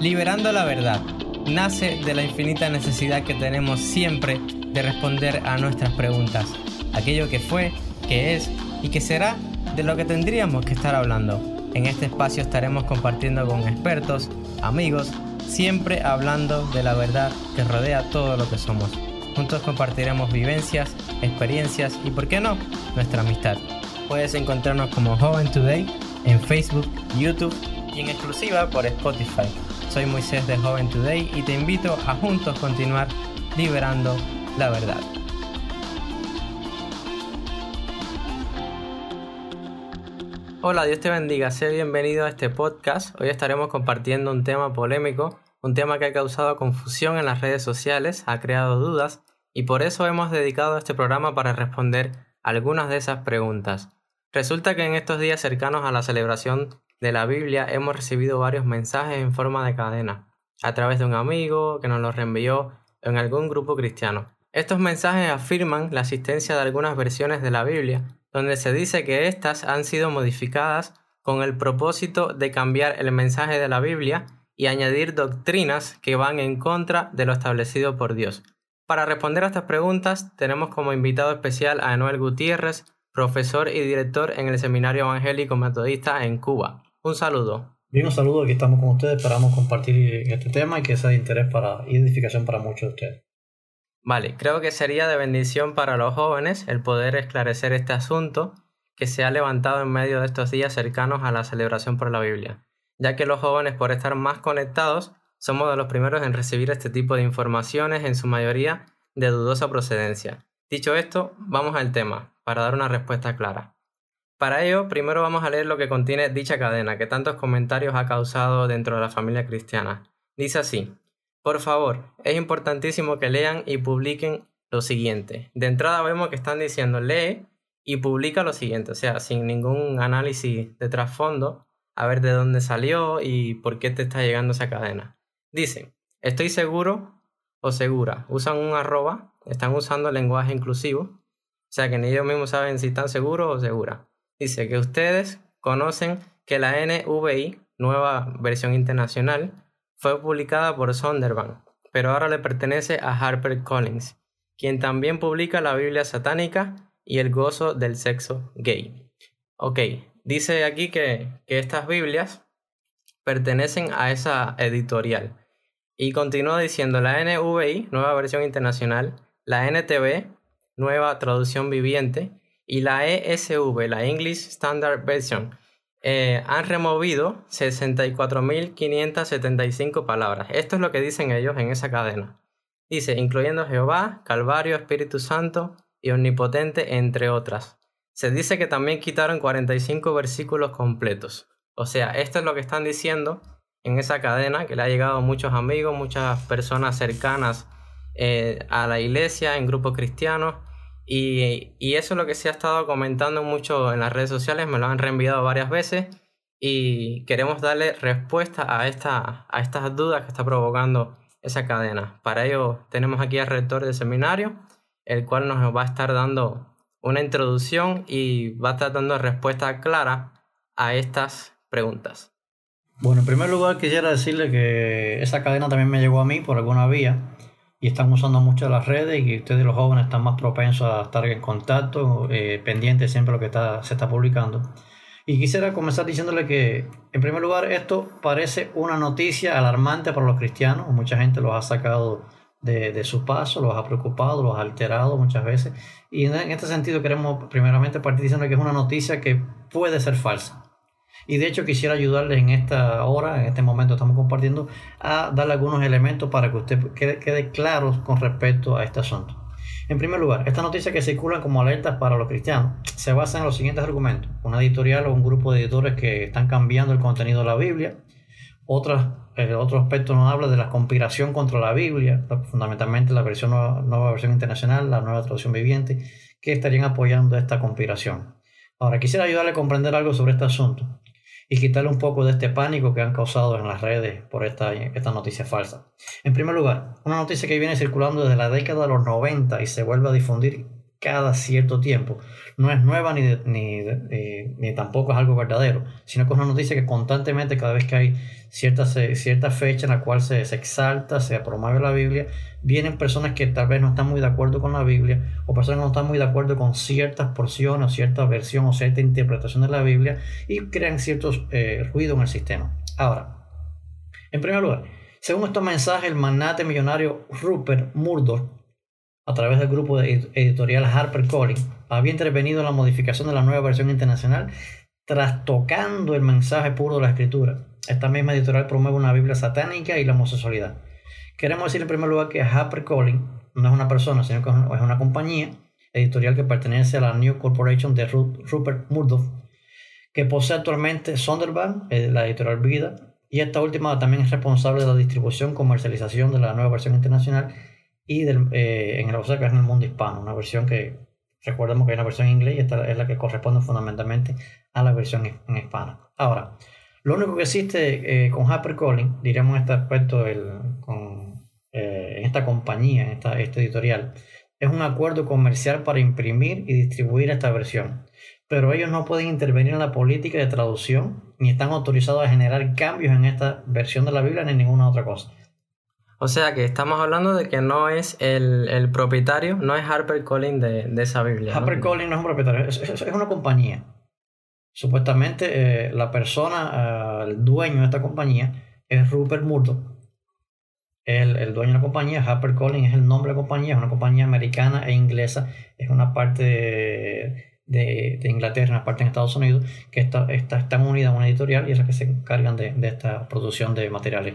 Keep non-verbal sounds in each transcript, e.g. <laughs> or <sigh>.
Liberando la verdad nace de la infinita necesidad que tenemos siempre de responder a nuestras preguntas, aquello que fue, que es y que será de lo que tendríamos que estar hablando. En este espacio estaremos compartiendo con expertos, amigos, siempre hablando de la verdad que rodea todo lo que somos. Juntos compartiremos vivencias, experiencias y, por qué no, nuestra amistad. Puedes encontrarnos como Joven Today en Facebook, YouTube y en exclusiva por Spotify. Soy Moisés de Joven Today y te invito a juntos continuar liberando la verdad. Hola, Dios te bendiga, sé bienvenido a este podcast. Hoy estaremos compartiendo un tema polémico, un tema que ha causado confusión en las redes sociales, ha creado dudas y por eso hemos dedicado este programa para responder algunas de esas preguntas. Resulta que en estos días cercanos a la celebración de la Biblia hemos recibido varios mensajes en forma de cadena, a través de un amigo que nos los reenvió en algún grupo cristiano. Estos mensajes afirman la existencia de algunas versiones de la Biblia, donde se dice que éstas han sido modificadas con el propósito de cambiar el mensaje de la Biblia y añadir doctrinas que van en contra de lo establecido por Dios. Para responder a estas preguntas tenemos como invitado especial a Anuel Gutiérrez, profesor y director en el Seminario Evangélico Metodista en Cuba. Un saludo. Bien, un saludo, aquí estamos con ustedes, esperamos compartir este tema y que sea de interés para, y edificación para muchos de ustedes. Vale, creo que sería de bendición para los jóvenes el poder esclarecer este asunto que se ha levantado en medio de estos días cercanos a la celebración por la Biblia, ya que los jóvenes por estar más conectados somos de los primeros en recibir este tipo de informaciones, en su mayoría de dudosa procedencia. Dicho esto, vamos al tema para dar una respuesta clara. Para ello, primero vamos a leer lo que contiene dicha cadena, que tantos comentarios ha causado dentro de la familia cristiana. Dice así, por favor, es importantísimo que lean y publiquen lo siguiente. De entrada vemos que están diciendo lee y publica lo siguiente, o sea, sin ningún análisis de trasfondo, a ver de dónde salió y por qué te está llegando esa cadena. Dicen, estoy seguro o segura, usan un arroba, están usando el lenguaje inclusivo, o sea que ni ellos mismos saben si están seguros o seguras. Dice que ustedes conocen que la NVI, nueva versión internacional, fue publicada por Sonderbank, pero ahora le pertenece a HarperCollins, quien también publica la Biblia satánica y el gozo del sexo gay. Ok, dice aquí que, que estas Biblias pertenecen a esa editorial. Y continúa diciendo la NVI, nueva versión internacional, la NTV, nueva traducción viviente, y la ESV, la English Standard Version, eh, han removido 64.575 palabras. Esto es lo que dicen ellos en esa cadena. Dice, incluyendo Jehová, Calvario, Espíritu Santo y Omnipotente, entre otras. Se dice que también quitaron 45 versículos completos. O sea, esto es lo que están diciendo en esa cadena que le ha llegado a muchos amigos, muchas personas cercanas eh, a la iglesia, en grupos cristianos. Y, eso es lo que se ha estado comentando mucho en las redes sociales, me lo han reenviado varias veces y queremos darle respuesta a, esta, a estas dudas que está provocando esa cadena. Para ello tenemos aquí al rector del seminario, el cual nos va a estar dando una introducción y va a estar dando respuesta clara a estas preguntas. Bueno, en primer lugar quisiera decirle que esa cadena también me llegó a mí por alguna vía y están usando mucho las redes y ustedes los jóvenes están más propensos a estar en contacto, eh, pendientes siempre de lo que está, se está publicando. Y quisiera comenzar diciéndole que, en primer lugar, esto parece una noticia alarmante para los cristianos. Mucha gente los ha sacado de, de su paso, los ha preocupado, los ha alterado muchas veces. Y en, este sentido queremos primeramente partir diciendo que es una noticia que puede ser falsa. Y de hecho quisiera ayudarles en esta hora, en este momento estamos compartiendo, a darle algunos elementos para que usted quede, quede claro con respecto a este asunto. En primer lugar, esta noticia que circula como alertas para los cristianos se basa en los siguientes argumentos. Una editorial o un grupo de editores que están cambiando el contenido de la Biblia. Otro aspecto nos habla de la conspiración contra la Biblia, fundamentalmente la versión nueva, nueva versión internacional, la nueva traducción viviente, que estarían apoyando esta conspiración. Ahora, quisiera ayudarle a comprender algo sobre este asunto y quitarle un poco de este pánico que han causado en las redes por esta, esta noticia falsa. En primer lugar, una noticia que viene circulando desde la década de los 90 y se vuelve a difundir cada cierto tiempo. No es nueva ni, ni, ni, tampoco es algo verdadero, sino que es una noticia que constantemente, cada vez que hay cierta, cierta fecha en la cual se, se, exalta, se promueve la Biblia, vienen personas que tal vez no están muy de acuerdo con la Biblia o personas que no están muy de acuerdo con ciertas porciones o cierta versión o cierta interpretación de la Biblia y crean ciertos eh, ruidos en el sistema. Ahora, en primer lugar, según estos mensajes, el magnate millonario Rupert Murdoch a través del grupo editorial HarperCollins, había intervenido en la modificación de la nueva versión internacional, trastocando el mensaje puro de la escritura. Esta misma editorial promueve una Biblia satánica y la homosexualidad. Queremos decir en primer lugar que HarperCollins no es una persona, sino que es una compañía editorial que pertenece a la New Corporation de Rupert Murdoch, que posee actualmente Sonderbank, eh, la editorial Vida, y esta última también es responsable de la distribución, comercialización de la nueva versión internacional y del, eh, en el que es en el mundo hispano, una versión que recordemos que hay una versión en inglés y esta es la que corresponde fundamentalmente a la versión en hispana. Ahora, lo único que existe eh, con HarperCollins, diríamos en este aspecto, el, con, eh, en esta compañía, en esta, este editorial, es un acuerdo comercial para imprimir y distribuir esta versión. Pero ellos no pueden intervenir en la política de traducción ni están autorizados a generar cambios en esta versión de la Biblia ni ninguna otra cosa. O sea que estamos hablando de que no es el, propietario, no es HarperCollins de, de esa Biblia. HarperCollins ¿no? no es un propietario, es, una compañía. Supuestamente eh, la persona, eh, el dueño de esta compañía es Rupert Murdoch. El, el dueño de la compañía, HarperCollins, es el nombre de la compañía, es una compañía americana e inglesa, es una parte de, de, Inglaterra, una parte en Estados Unidos, que está, está, están unidas a una editorial y es la que se encargan de, de esta producción de materiales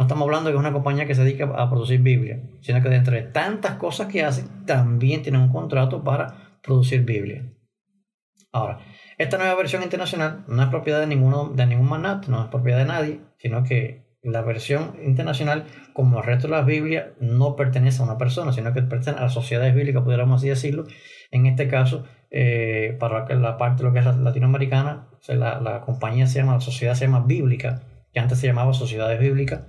no estamos hablando de una compañía que se dedica a producir Biblia, sino que de entre tantas cosas que hace, también tiene un contrato para producir Biblia. Ahora, esta nueva versión internacional no es propiedad de, ninguno, de ningún magnate, no es propiedad de nadie, sino que la versión internacional, como el resto de las Biblias, no pertenece a una persona, sino que pertenece a las sociedades bíblicas, pudiéramos así decirlo. En este caso, eh, para la parte lo que es latinoamericana, la, la compañía se llama, la sociedad se llama Bíblica, que antes se llamaba Sociedades Bíblicas,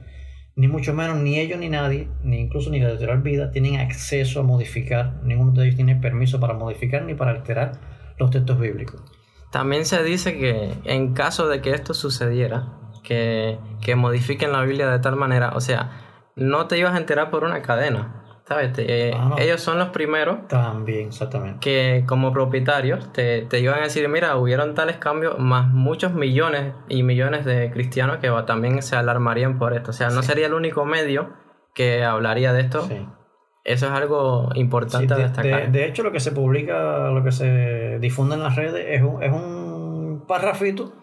ni mucho menos ni ellos ni nadie, ni incluso ni la editorial Vida, tienen acceso a modificar, ninguno de ellos tiene permiso para modificar ni para alterar los textos bíblicos. También se dice que en caso de que esto sucediera, que, que modifiquen la Biblia de tal manera, o sea, no te ibas a enterar por una cadena, eh, ah, ellos son los primeros. También, exactamente. Que como propietarios te, te, iban a decir, mira, hubieron tales cambios, más muchos millones y millones de cristianos que también se alarmarían por esto. O sea, no sería el único medio que hablaría de esto. Eso es algo importante de, destacar. De, hecho, lo que se publica, lo que se difunde en las redes es un, es un parrafito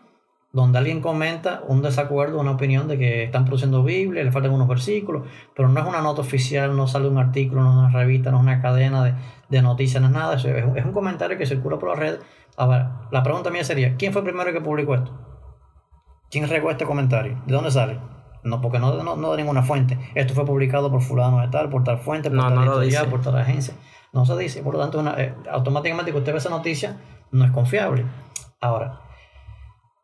donde alguien comenta un desacuerdo, una opinión de que están produciendo Biblia, le faltan unos versículos, pero no es una nota oficial, no sale un artículo, no es una revista, no es una cadena de, de noticias, no es nada, es, es un comentario que circula por la red. A ver, la pregunta mía sería, ¿quién fue el primero que publicó esto? ¿Quién regó este comentario? ¿De dónde sale? No, porque no, no, de ninguna fuente. Esto fue publicado por fulano de tal, por tal fuente, por tal editorial, por tal agencia. No se dice, por lo tanto, eh, automáticamente que usted ve esa noticia, no es confiable. Ahora,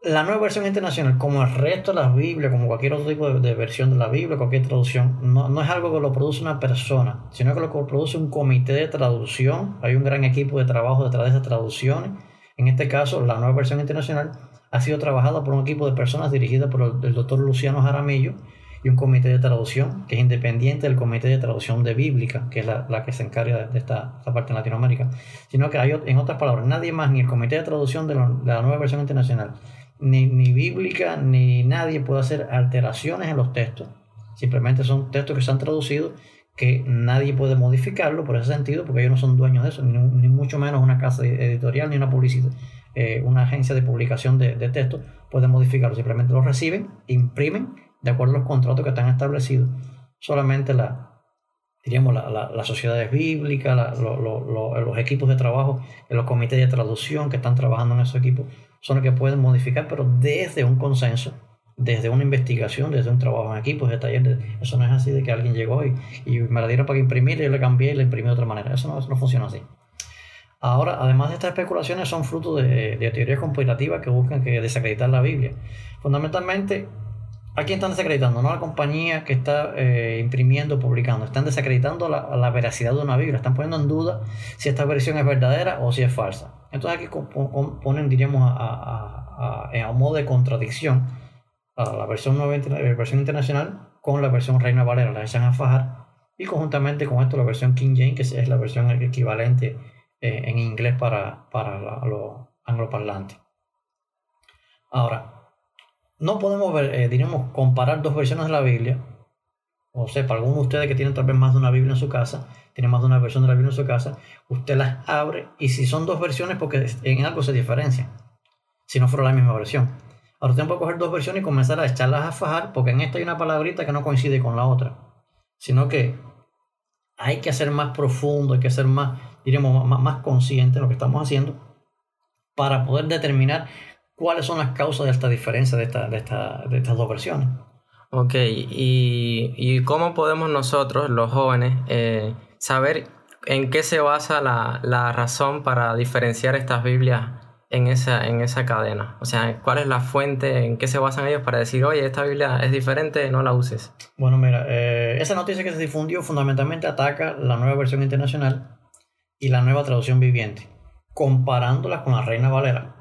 la nueva versión internacional, como el resto de las Biblias, como cualquier otro tipo de, versión de la Biblia, cualquier traducción, no, no, es algo que lo produce una persona, sino que lo produce un comité de traducción. Hay un gran equipo de trabajo detrás de esas traducciones. En este caso, la nueva versión internacional ha sido trabajada por un equipo de personas dirigidas por el, doctor Luciano Jaramillo y un comité de traducción que es independiente del comité de traducción de bíblica, que es la, la que se encarga de esta, esta, parte en Latinoamérica, sino que hay, en otras palabras, nadie más, ni el comité de traducción de la nueva versión internacional, ni, ni bíblica, ni nadie puede hacer alteraciones en los textos. Simplemente son textos que se han traducido que nadie puede modificarlo por ese sentido, porque ellos no son dueños de eso, ni, mucho menos una casa editorial, ni una publicidad, eh, una agencia de publicación de, textos puede modificarlo. Simplemente lo reciben, imprimen de acuerdo a los contratos que están establecidos. Solamente la, diríamos, la, la, las sociedades bíblicas, los equipos de trabajo, los comités de traducción que están trabajando en esos equipos, son los que pueden modificar, pero desde un consenso, desde una investigación, desde un trabajo en equipos, de taller. eso no es así de que alguien llegó y, y me la dieron para imprimir y yo le cambié y le imprimí de otra manera. Eso no, no funciona así. Ahora, además de estas especulaciones, son fruto de, de teorías conspirativas que buscan que desacreditar la Biblia. Fundamentalmente, ¿A quién están desacreditando? No a la compañía que está eh, imprimiendo, publicando. Están desacreditando la, la, veracidad de una Biblia. Están poniendo en duda si esta versión es verdadera o si es falsa. Entonces aquí ponen, diríamos, a, a, modo de contradicción a la versión, la versión internacional con la versión Reina Valera. La echan a fajar. Y conjuntamente con esto la versión King James, que es la versión equivalente eh, en inglés para, para los angloparlantes. Ahora, no podemos ver, eh, diríamos, comparar dos versiones de la Biblia. O sea, para algunos de ustedes que tienen tal vez más de una Biblia en su casa, tienen más de una versión de la Biblia en su casa, usted las abre y si son dos versiones, porque en algo se diferencian, si no fuera la misma versión. Ahora usted puede coger dos versiones y comenzar a echarlas a fajar, porque en esta hay una palabrita que no coincide con la otra, sino que hay que hacer más profundo, hay que ser más, diríamos, más, más consciente de lo que estamos haciendo para poder determinar cuáles son las causas de esta diferencia de, esta, de, esta, de estas dos versiones. Ok, ¿Y, ¿Y, cómo podemos nosotros, los jóvenes, eh, saber en qué se basa la, la, razón para diferenciar estas Biblias en esa, en esa cadena? O sea, ¿cuál es la fuente, en qué se basan ellos para decir, oye, esta Biblia es diferente, no la uses? Bueno, mira, eh, esa noticia que se difundió fundamentalmente ataca la nueva versión internacional y la nueva traducción viviente, comparándolas con la Reina Valera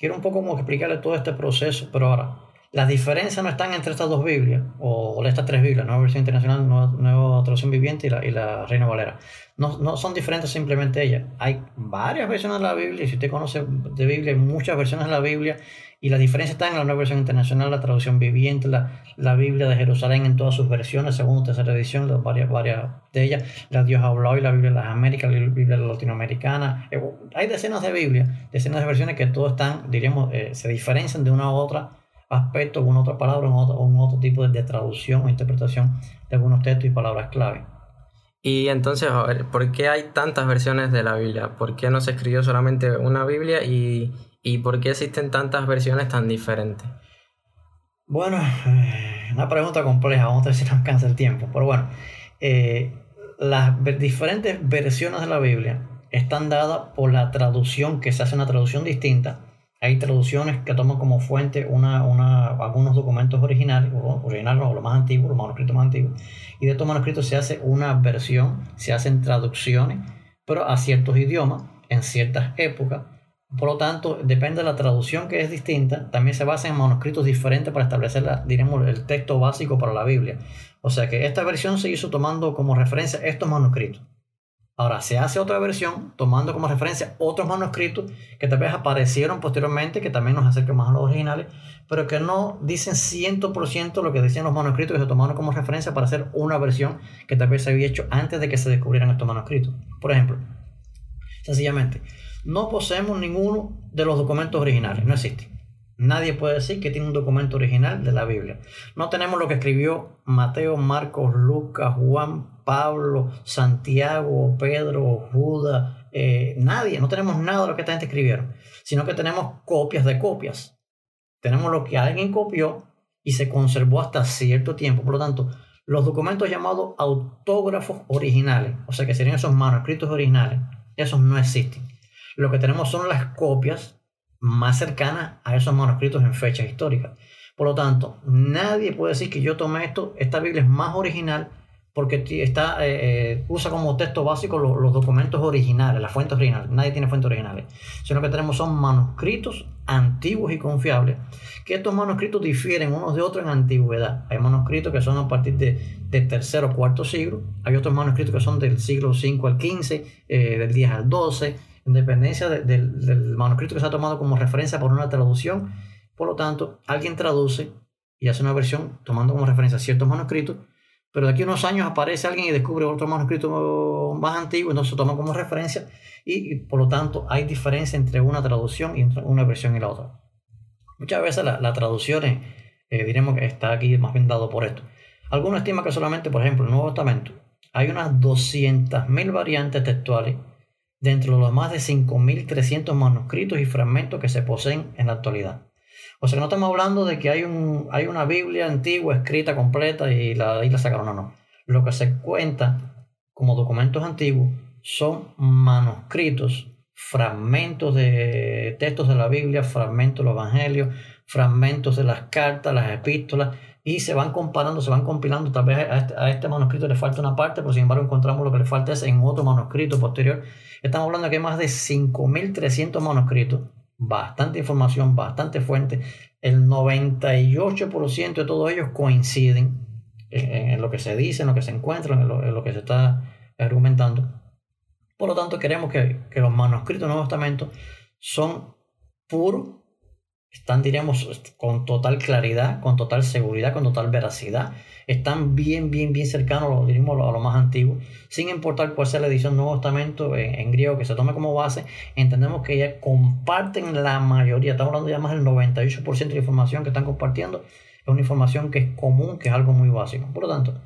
quiero un poco como explicarle todo este proceso, pero ahora, las diferencias no están entre estas dos Biblias, o estas tres Biblias, Nueva Versión Internacional, Nueva, nueva Traducción Viviente y la, y la Reina Valera. No, no, son diferentes simplemente ellas. Hay varias versiones de la Biblia, si usted conoce de Biblia, hay muchas versiones de la Biblia, y la diferencia está en la nueva versión internacional, la traducción viviente, la, la Biblia de Jerusalén en todas sus versiones, segunda tercera edición, las varias, varias de ellas, la Dios habló y la Biblia de las Américas, la Biblia latinoamericana. Eh, hay decenas de Biblias, decenas de versiones que todas están, diríamos, eh, se diferencian de una u otra aspecto, una otra palabra, un otro, un otro tipo de, traducción o interpretación de algunos textos y palabras clave. Y entonces, a ver, ¿por qué hay tantas versiones de la Biblia? ¿Por qué no se escribió solamente una Biblia y ¿Y por qué existen tantas versiones tan diferentes? Bueno, eh, una pregunta compleja, vamos a ver si nos alcanza el tiempo. Pero bueno, eh, las diferentes versiones de la Biblia están dadas por la traducción, que se hace una traducción distinta. Hay traducciones que toman como fuente una, una, algunos documentos originales, originales o lo más antiguo, los manuscritos más antiguos. Y de estos manuscritos se hace una versión, se hacen traducciones, pero a ciertos idiomas, en ciertas épocas por lo tanto, depende de la traducción que es distinta, también se basa en manuscritos diferentes para establecer diremos, el texto básico para la Biblia. O sea que esta versión se hizo tomando como referencia estos manuscritos. Ahora se hace otra versión tomando como referencia otros manuscritos que tal vez aparecieron posteriormente, que también nos acercan más a los originales, pero que no dicen 100% lo que decían los manuscritos que se tomaron como referencia para hacer una versión que tal vez se había hecho antes de que se descubrieran estos manuscritos. Por ejemplo, sencillamente, no poseemos ninguno de los documentos originales, no existe. Nadie puede decir que tiene un documento original de la Biblia. No tenemos lo que escribió Mateo, Marcos, Lucas, Juan, Pablo, Santiago, Pedro, Judas, eh, nadie, no tenemos nada de lo que esta gente escribieron, sino que tenemos copias de copias. Tenemos lo que alguien copió y se conservó hasta cierto tiempo. Por lo tanto, los documentos llamados autógrafos originales, o sea que serían esos manuscritos originales, esos no existen. Lo que tenemos son las copias más cercanas a esos manuscritos en fechas históricas. Por lo tanto, nadie puede decir que yo tomé esto, esta Biblia es más original porque está, eh, eh, usa como texto básico los, documentos originales, las fuentes originales. Nadie tiene fuentes originales. Sino que tenemos son manuscritos antiguos y confiables, que estos manuscritos difieren unos de otros en antigüedad. Hay manuscritos que son a partir de, del tercer o cuarto siglo, hay otros manuscritos que son del siglo 5 al 15, eh, del 10 al 12, en dependencia del manuscrito que se ha tomado como referencia por una traducción. Por lo tanto, alguien traduce y hace una versión tomando como referencia ciertos manuscritos, pero de aquí a unos años aparece alguien y descubre otro manuscrito más antiguo, entonces se toma como referencia y, por lo tanto hay diferencia entre una traducción y una versión y la otra. Muchas veces las la traducciones, eh, diremos que está aquí más bien dado por esto. Algunos estiman que solamente, por ejemplo, en el Nuevo Testamento hay unas 200.000 variantes textuales dentro de los más de 5.300 manuscritos y fragmentos que se poseen en la actualidad. O sea que no estamos hablando de que hay, un, hay una Biblia antigua escrita completa y la, y la sacaron, no, no. Lo que se cuenta como documentos antiguos son manuscritos, fragmentos de textos de la Biblia, fragmentos de los evangelios, fragmentos de las cartas, las epístolas, y se van comparando, se van compilando. Tal vez a este, este, manuscrito le falta una parte, pero sin embargo encontramos lo que le falta es en otro manuscrito posterior. Estamos hablando de que hay más de 5.300 manuscritos, bastante información, bastante fuente. El 98% de todos ellos coinciden en, lo que se dice, en lo que se encuentra, en lo, que se está argumentando. Por lo tanto, queremos que, que los manuscritos del Nuevo Testamento son puros están, diríamos, con total claridad, con total seguridad, con total veracidad. Están bien, bien, bien cercanos, diríamos, a lo más antiguo. Sin importar cuál sea la edición Nuevo Testamento en, griego que se tome como base, entendemos que ya comparten la mayoría. Estamos hablando ya más del 98% de la información que están compartiendo. Es una información que es común, que es algo muy básico. Por lo tanto,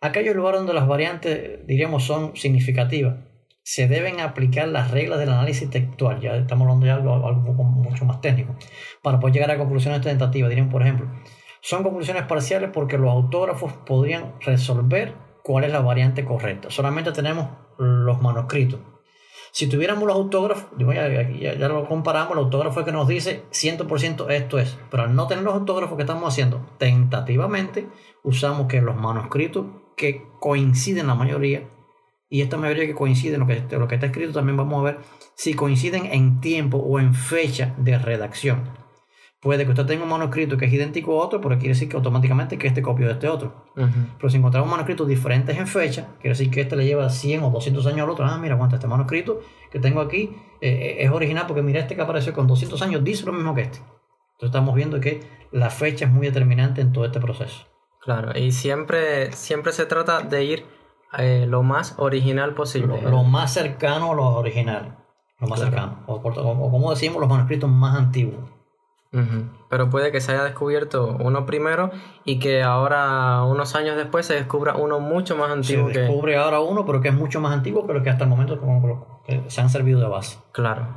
aquellos lugares donde las variantes, diríamos, son significativas, se deben aplicar las reglas del análisis textual, ya estamos hablando de algo, mucho más técnico, para poder llegar a conclusiones tentativas. Dirían, por ejemplo, son conclusiones parciales porque los autógrafos podrían resolver cuál es la variante correcta. Solamente tenemos los manuscritos. Si tuviéramos los autógrafos, ya, ya, lo comparamos, el autógrafo es que nos dice 100% esto es, pero al no tener los autógrafos que estamos haciendo, tentativamente usamos que los manuscritos que coinciden la mayoría y esta mayoría que coincide en lo que, lo que está escrito, también vamos a ver si coinciden en tiempo o en fecha de redacción. Puede que usted tenga un manuscrito que es idéntico a otro, pero quiere decir que automáticamente que este copio de este otro. Pero si encontramos manuscritos diferentes en fecha, quiere decir que este le lleva 100 o 200 años al otro. Ah, mira, aguanta, este manuscrito que tengo aquí eh, eh, es original porque mira, este que apareció con 200 años dice lo mismo que este. Entonces estamos viendo que la fecha es muy determinante en todo este proceso. Claro, y siempre, siempre se trata de ir eh, lo más original posible. Lo, más cercano a lo original. Lo más cercano. O, como decimos, los manuscritos más antiguos. Pero puede que se haya descubierto uno primero y que ahora, unos años después, se descubra uno mucho más antiguo. Se descubre ahora uno, pero que es mucho más antiguo que lo que hasta el momento como, se han servido de base. Claro.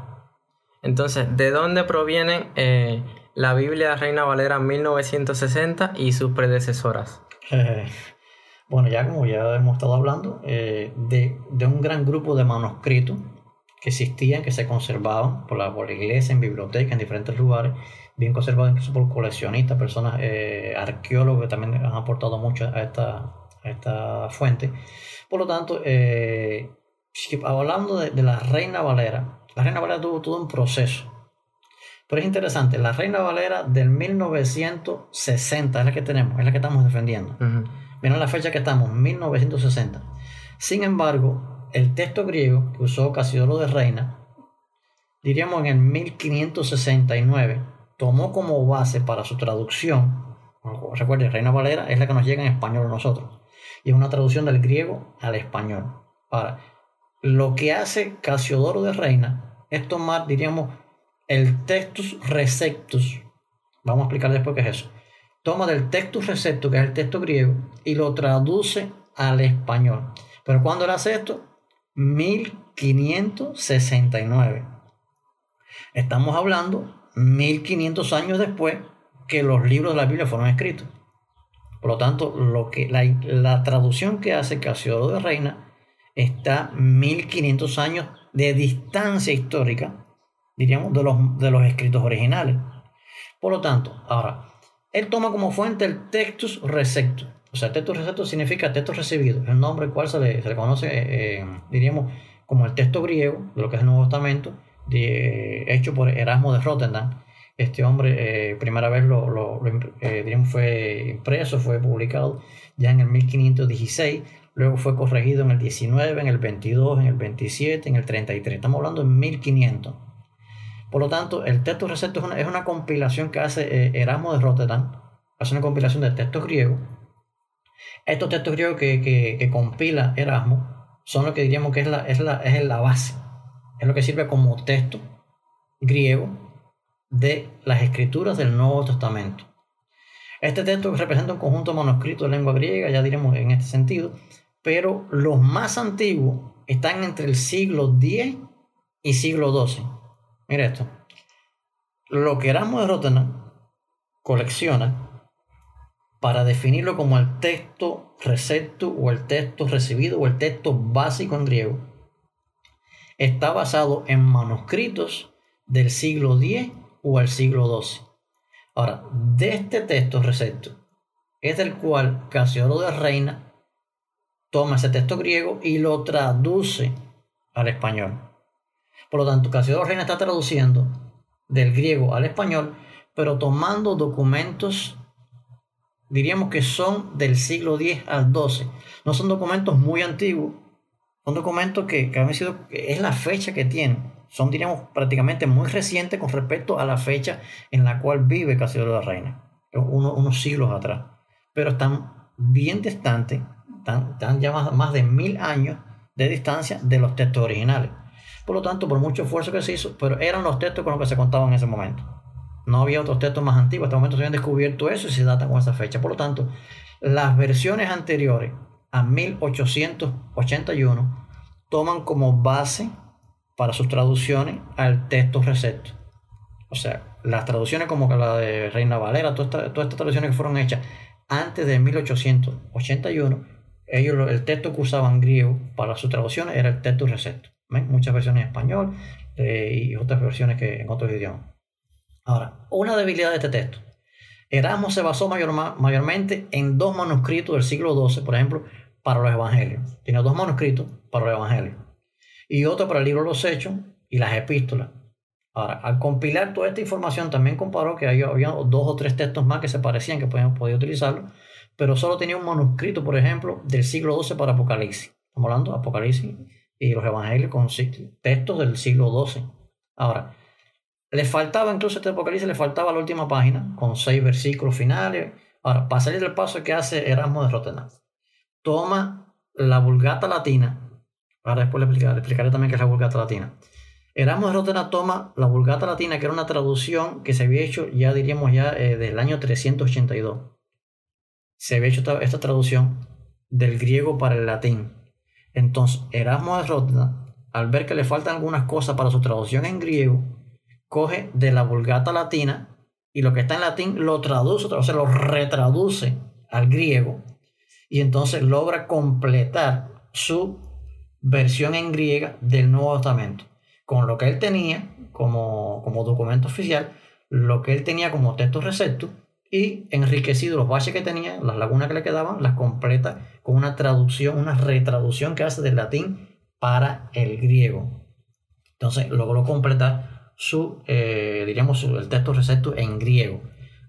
Entonces, ¿de dónde provienen eh, la Biblia Reina Valera 1960 y sus predecesoras? Bueno, ya como ya hemos estado hablando, eh, de, un gran grupo de manuscritos que existían, que se conservaban por la, por la iglesia, en bibliotecas, en diferentes lugares, bien conservados incluso por coleccionistas, personas, eh, arqueólogos que también han aportado mucho a esta, esta fuente. Por lo tanto, eh, hablando de, de, la Reina Valera, la Reina Valera tuvo todo un proceso. Pero es interesante, la Reina Valera del 1960 es la que tenemos, es la que estamos defendiendo. Miren la fecha que estamos, 1960. Sin embargo, el texto griego que usó Casiodoro de Reina, diríamos en el 1569, tomó como base para su traducción, recuerden, Reina Valera es la que nos llega en español a nosotros, y es una traducción del griego al español. Ahora, lo que hace Casiodoro de Reina es tomar, diríamos, el textus receptus, vamos a explicar después qué es eso, toma del texto recepto, que es el texto griego, y lo traduce al español. Pero cuando él hace esto? 1569. Estamos hablando 1500 años después que los libros de la Biblia fueron escritos. Por lo tanto, lo que, la, traducción que hace Casiodoro de Reina está 1500 años de distancia histórica, diríamos, de los, de los escritos originales. Por lo tanto, ahora, él toma como fuente el textus recepto. O sea, textus recepto significa texto recibido, el nombre al cual se le, se conoce, eh, eh, diríamos, como el texto griego de lo que es el Nuevo Testamento, hecho por Erasmo de Rotterdam. Este hombre, eh, primera vez lo, lo, diríamos, fue impreso, fue publicado ya en el 1516, luego fue corregido en el 19, en el 22, en el 27, en el 33. Estamos hablando en 1500. Por lo tanto, el texto recepto es una, compilación que hace eh, Erasmo de Rotterdam, hace una compilación de textos griegos. Estos textos griegos que, compila Erasmo son lo que diríamos que es la, es, la, es la base, es lo que sirve como texto griego de las escrituras del Nuevo Testamento. Este texto representa un conjunto manuscrito de lengua griega, ya diremos en este sentido, pero los más antiguos están entre el siglo X y siglo XII. Mira esto. Lo que Erasmo de Rotterdam colecciona para definirlo como el texto recepto o el texto recibido o el texto básico en griego está basado en manuscritos del siglo X o el siglo XII. Ahora, de este texto recepto es del cual Casiodoro de Reina toma ese texto griego y lo traduce al español. Por lo tanto, Casiodoro Reina está traduciendo del griego al español, pero tomando documentos, diríamos que son del siglo X al XII. No son documentos muy antiguos, son documentos que, que han sido, es la fecha que tienen. Son, diríamos, prácticamente muy recientes con respecto a la fecha en la cual vive Casiodoro Reina, unos siglos atrás. Pero están bien distantes, están, están ya más de mil años de distancia de los textos originales. Por lo tanto, por mucho esfuerzo que se hizo, pero eran los textos con los que se contaban en ese momento. No había otros textos más antiguos. Hasta el momento se habían descubierto eso y se datan con esa fecha. Por lo tanto, las versiones anteriores a 1881 toman como base para sus traducciones al texto recepto. O sea, las traducciones como la de Reina Valera, todas estas, traducciones que fueron hechas antes de 1881, ellos el texto que usaban griego para sus traducciones era el texto recepto muchas versiones en español eh, y otras versiones que en otros idiomas. Ahora, una debilidad de este texto. Erasmo se basó mayor, mayormente en dos manuscritos del siglo XII, por ejemplo, para los evangelios. Tiene dos manuscritos para los evangelios. Y otro para el libro de los Hechos y las epístolas. Ahora, al compilar toda esta información, también comparó que había, dos o tres textos más que se parecían que podían, podía utilizarlo, pero solo tenía un manuscrito, por ejemplo, del siglo XII para Apocalipsis. Estamos hablando de Apocalipsis y los evangelios con textos del siglo XII. Ahora, le faltaba incluso este Apocalipsis, le faltaba la última página con seis versículos finales. Ahora, para salir del paso que hace Erasmo de Rotterdam, toma la Vulgata Latina. Ahora después le explicaré, explicaré también qué es la Vulgata Latina. Erasmo de Rotterdam toma la Vulgata Latina, que era una traducción que se había hecho ya diríamos ya eh, del año 382. Se había hecho esta traducción del griego para el latín. Entonces, Erasmo de Rotterdam, al ver que le faltan algunas cosas para su traducción en griego, coge de la Vulgata latina y lo que está en latín lo traduce, o lo retraduce al griego y entonces logra completar su versión en griega del Nuevo Testamento. Con lo que él tenía como, como documento oficial, lo que él tenía como texto recepto y enriquecido los baches que tenía, las lagunas que le quedaban, las completa con una traducción, una retraducción que hace del latín para el griego. Entonces logró completar su, eh, diríamos, el texto recepto en griego.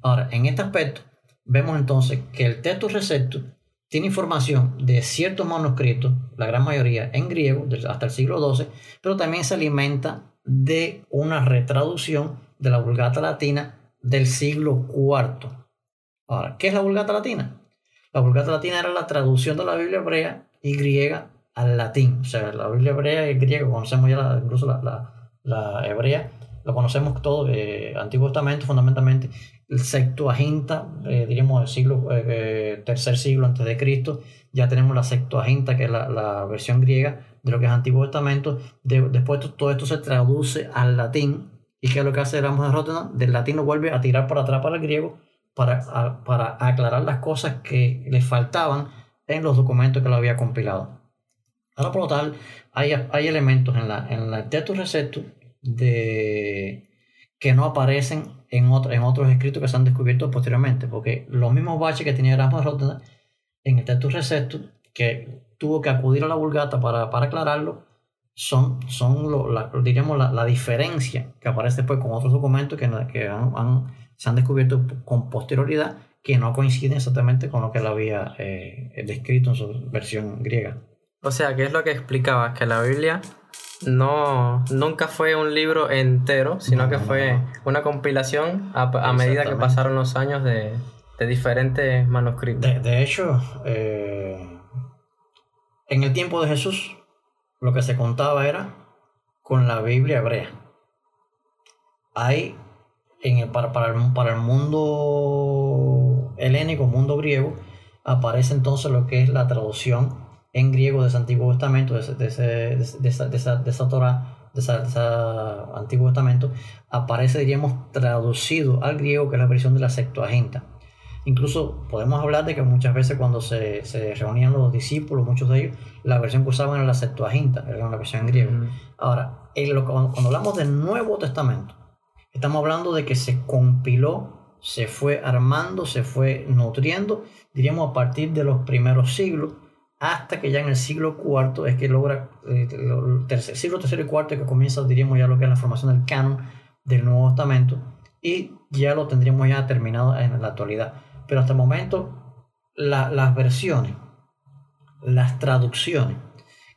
Ahora, en este aspecto, vemos entonces que el texto recepto tiene información de ciertos manuscritos, la gran mayoría en griego, hasta el siglo XII, pero también se alimenta de una retraducción de la Vulgata latina del siglo IV. Ahora, ¿qué es la Vulgata Latina? La Vulgata Latina era la traducción de la Biblia hebrea y griega al latín. O sea, la Biblia hebrea y griega, conocemos ya incluso la, la, hebrea, lo conocemos todo, eh, Antiguo Testamento fundamentalmente, el Septuaginta, eh, diríamos el siglo, eh, eh, tercer siglo antes de Cristo, ya tenemos la Septuaginta, que es la, la versión griega de lo que es Antiguo Testamento, después todo esto se traduce al latín, ¿Y qué es lo que hace Ramos de Rotterdam? Del latín lo vuelve a tirar para atrás para el griego para, para aclarar las cosas que le faltaban en los documentos que lo había compilado. Ahora, por lo tal, hay, hay elementos en, la, en texto recepto de, que no aparecen en, en otros escritos que se han descubierto posteriormente, porque los mismos baches que tenía Erasmo de Rotterdam en el texto recepto, que tuvo que acudir a la Vulgata para, para aclararlo, son, son lo, la, diríamos la, la, diferencia que aparece después con otros documentos que, que han, se han descubierto con posterioridad que no coinciden exactamente con lo que él había eh, descrito en su versión griega. O sea, ¿qué es lo que explicaba? Que la Biblia no nunca fue un libro entero, sino que fue una compilación a, a medida que pasaron los años de, de diferentes manuscritos. De, de hecho, eh, en el tiempo de Jesús, lo que se contaba era con la Biblia hebrea. Hay en el, para, para, el, para el mundo helénico, mundo griego, aparece entonces lo que es la traducción en griego de ese Antiguo Testamento, de, ese, de, esa, de, esa, de esa Torah, de ese Antiguo Testamento, aparece, diríamos, traducido al griego, que es la versión de la Septuaginta. Incluso podemos hablar de que muchas veces cuando se, se reunían los discípulos, muchos de ellos, la versión que usaban era la Septuaginta, era una versión en griego. Ahora, en lo, cuando, hablamos del Nuevo Testamento, estamos hablando de que se compiló se fue armando, se fue nutriendo, diríamos a partir de los primeros siglos, hasta que ya en el siglo IV es que logra, eh, el tercer, siglo tercero y cuarto que comienza, diríamos ya lo que es la formación del canon del Nuevo Testamento, y ya lo tendríamos ya terminado en la actualidad. Pero hasta el momento, las versiones, las traducciones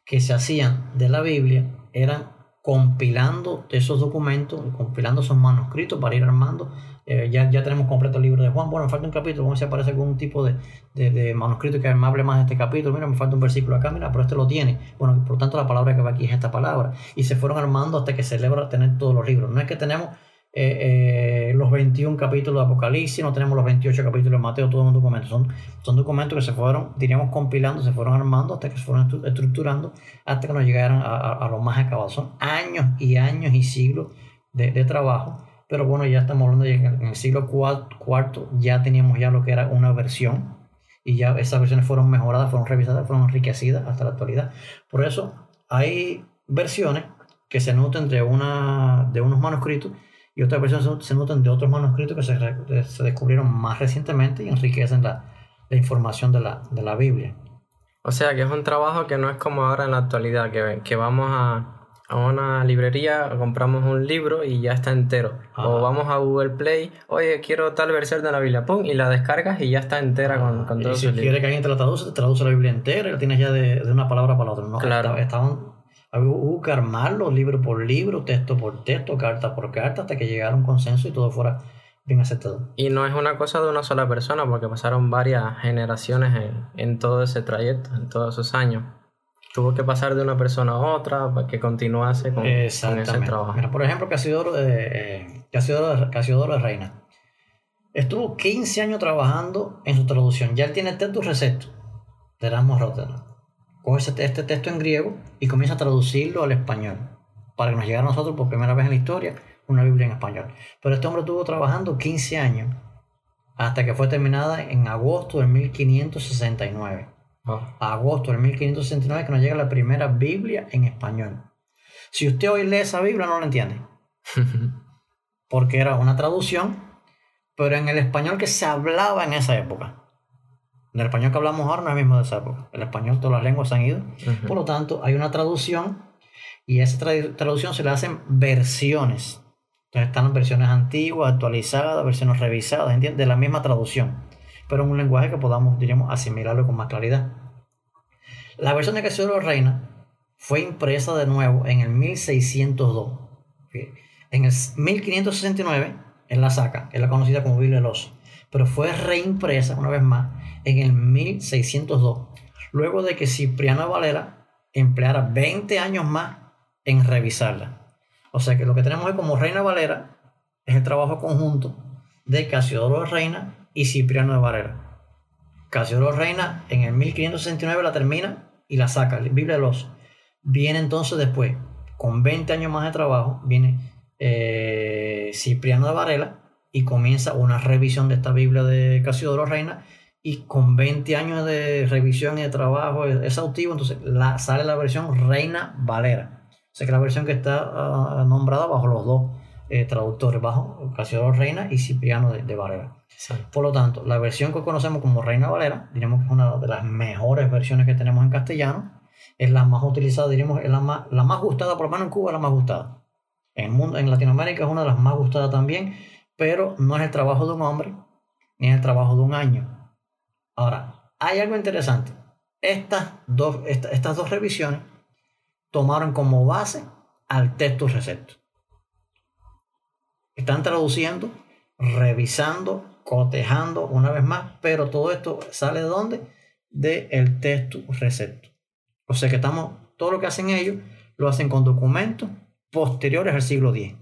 que se hacían de la Biblia eran compilando esos documentos, compilando esos manuscritos para ir armando. Eh, ya, ya tenemos completo el libro de Juan. Bueno, me falta un capítulo, vamos a si aparece algún tipo de, de, manuscrito que me hable más de este capítulo. Mira, me falta un versículo acá, mira, pero este lo tiene. Bueno, por tanto la palabra que va aquí es esta palabra. Y se fueron armando hasta que se logra tener todos los libros. No es que tenemos eh, eh, los 21 capítulos de Apocalipsis, no tenemos los 28 capítulos de Mateo, todos un documentos. Son, son documentos que se fueron, diríamos, compilando, se fueron armando hasta que se fueron estructurando, hasta que nos llegaran a, a, los más acabados. Son años y años y siglos de, de trabajo. Pero bueno, ya estamos hablando de que en el siglo IV ya teníamos ya lo que era una versión y ya esas versiones fueron mejoradas, fueron revisadas, fueron enriquecidas hasta la actualidad. Por eso hay versiones que se nutren de, una, de unos manuscritos y otras versiones se notan de otros manuscritos que se, se descubrieron más recientemente y enriquecen la, la información de la, de la, Biblia. O sea que es un trabajo que no es como ahora en la actualidad, que, que vamos a, a, una librería, compramos un libro y ya está entero. O vamos a Google Play, oye, quiero tal versión de la Biblia, pum, y la descargas y ya está entera con, con todo Y si quieres que alguien te la traduce, te traduce la Biblia entera y la tienes ya de, de una palabra para la otra. ¿no? Claro. Estaban Hubo que armarlo libro por libro, texto por texto, carta por carta, hasta que llegara un consenso y todo fuera bien aceptado. Y no es una cosa de una sola persona, porque pasaron varias generaciones en, en todo ese trayecto, en todos esos años. Tuvo que pasar de una persona a otra para que continuase con, con ese trabajo. Mira, por ejemplo, Casiodoro de, Casiodoro, Casiodoro de Reina. Estuvo 15 años trabajando en su traducción. Ya él tiene texto recepto de Erasmus Rotterdam coge este texto en griego y comienza a traducirlo al español, para que nos llegara a nosotros por primera vez en la historia una Biblia en español. Pero este hombre estuvo trabajando 15 años, hasta que fue terminada en agosto de 1569. Ah. Agosto de 1569 que nos llega la primera Biblia en español. Si usted hoy lee esa Biblia no la entiende. <laughs> Porque era una traducción, pero en el español que se hablaba en esa época. El español que hablamos ahora no es el mismo de esa época. El español, todas las lenguas han ido. Por lo tanto, hay una traducción y a esa traducción se le hacen versiones. Entonces están las versiones antiguas, actualizadas, versiones revisadas, ¿entiendes? De la misma traducción. Pero en un lenguaje que podamos, diríamos, asimilarlo con más claridad. La versión de Casiodoro Reina fue impresa de nuevo en el 1602. En el 1569 él la saca, es la conocida como Biblia del Oso. Pero fue reimpresa una vez más en el 1602, luego de que Cipriano Valera empleara 20 años más en revisarla. O sea que lo que tenemos hoy como Reina Valera es el trabajo conjunto de Casiodoro Reina y Cipriano de Valera. Casiodoro Reina en el 1569 la termina y la saca, Biblia de los. Viene entonces después, con 20 años más de trabajo, viene eh, Cipriano de Varela y comienza una revisión de esta Biblia de Casiodoro Reina y con 20 años de revisión y de trabajo exhaustivo, entonces la, sale la versión Reina Valera. O sea que la versión que está ah, nombrada bajo los dos eh, traductores, bajo Casiodoro Reina y Cipriano de, Valera. Por lo tanto, la versión que conocemos como Reina Valera, diríamos que es una de las mejores versiones que tenemos en castellano, es la más utilizada, diríamos, es la más, la más gustada, por lo menos en Cuba es la más gustada. En el mundo, en Latinoamérica es una de las más gustadas también, pero no es el trabajo de un hombre, ni es el trabajo de un año Ahora, hay algo interesante. Estas dos, estas dos revisiones tomaron como base al texto recepto. Están traduciendo, revisando, cotejando una vez más, pero todo esto sale de dónde? De el texto recepto. O sea que estamos, todo lo que hacen ellos lo hacen con documentos posteriores al siglo X.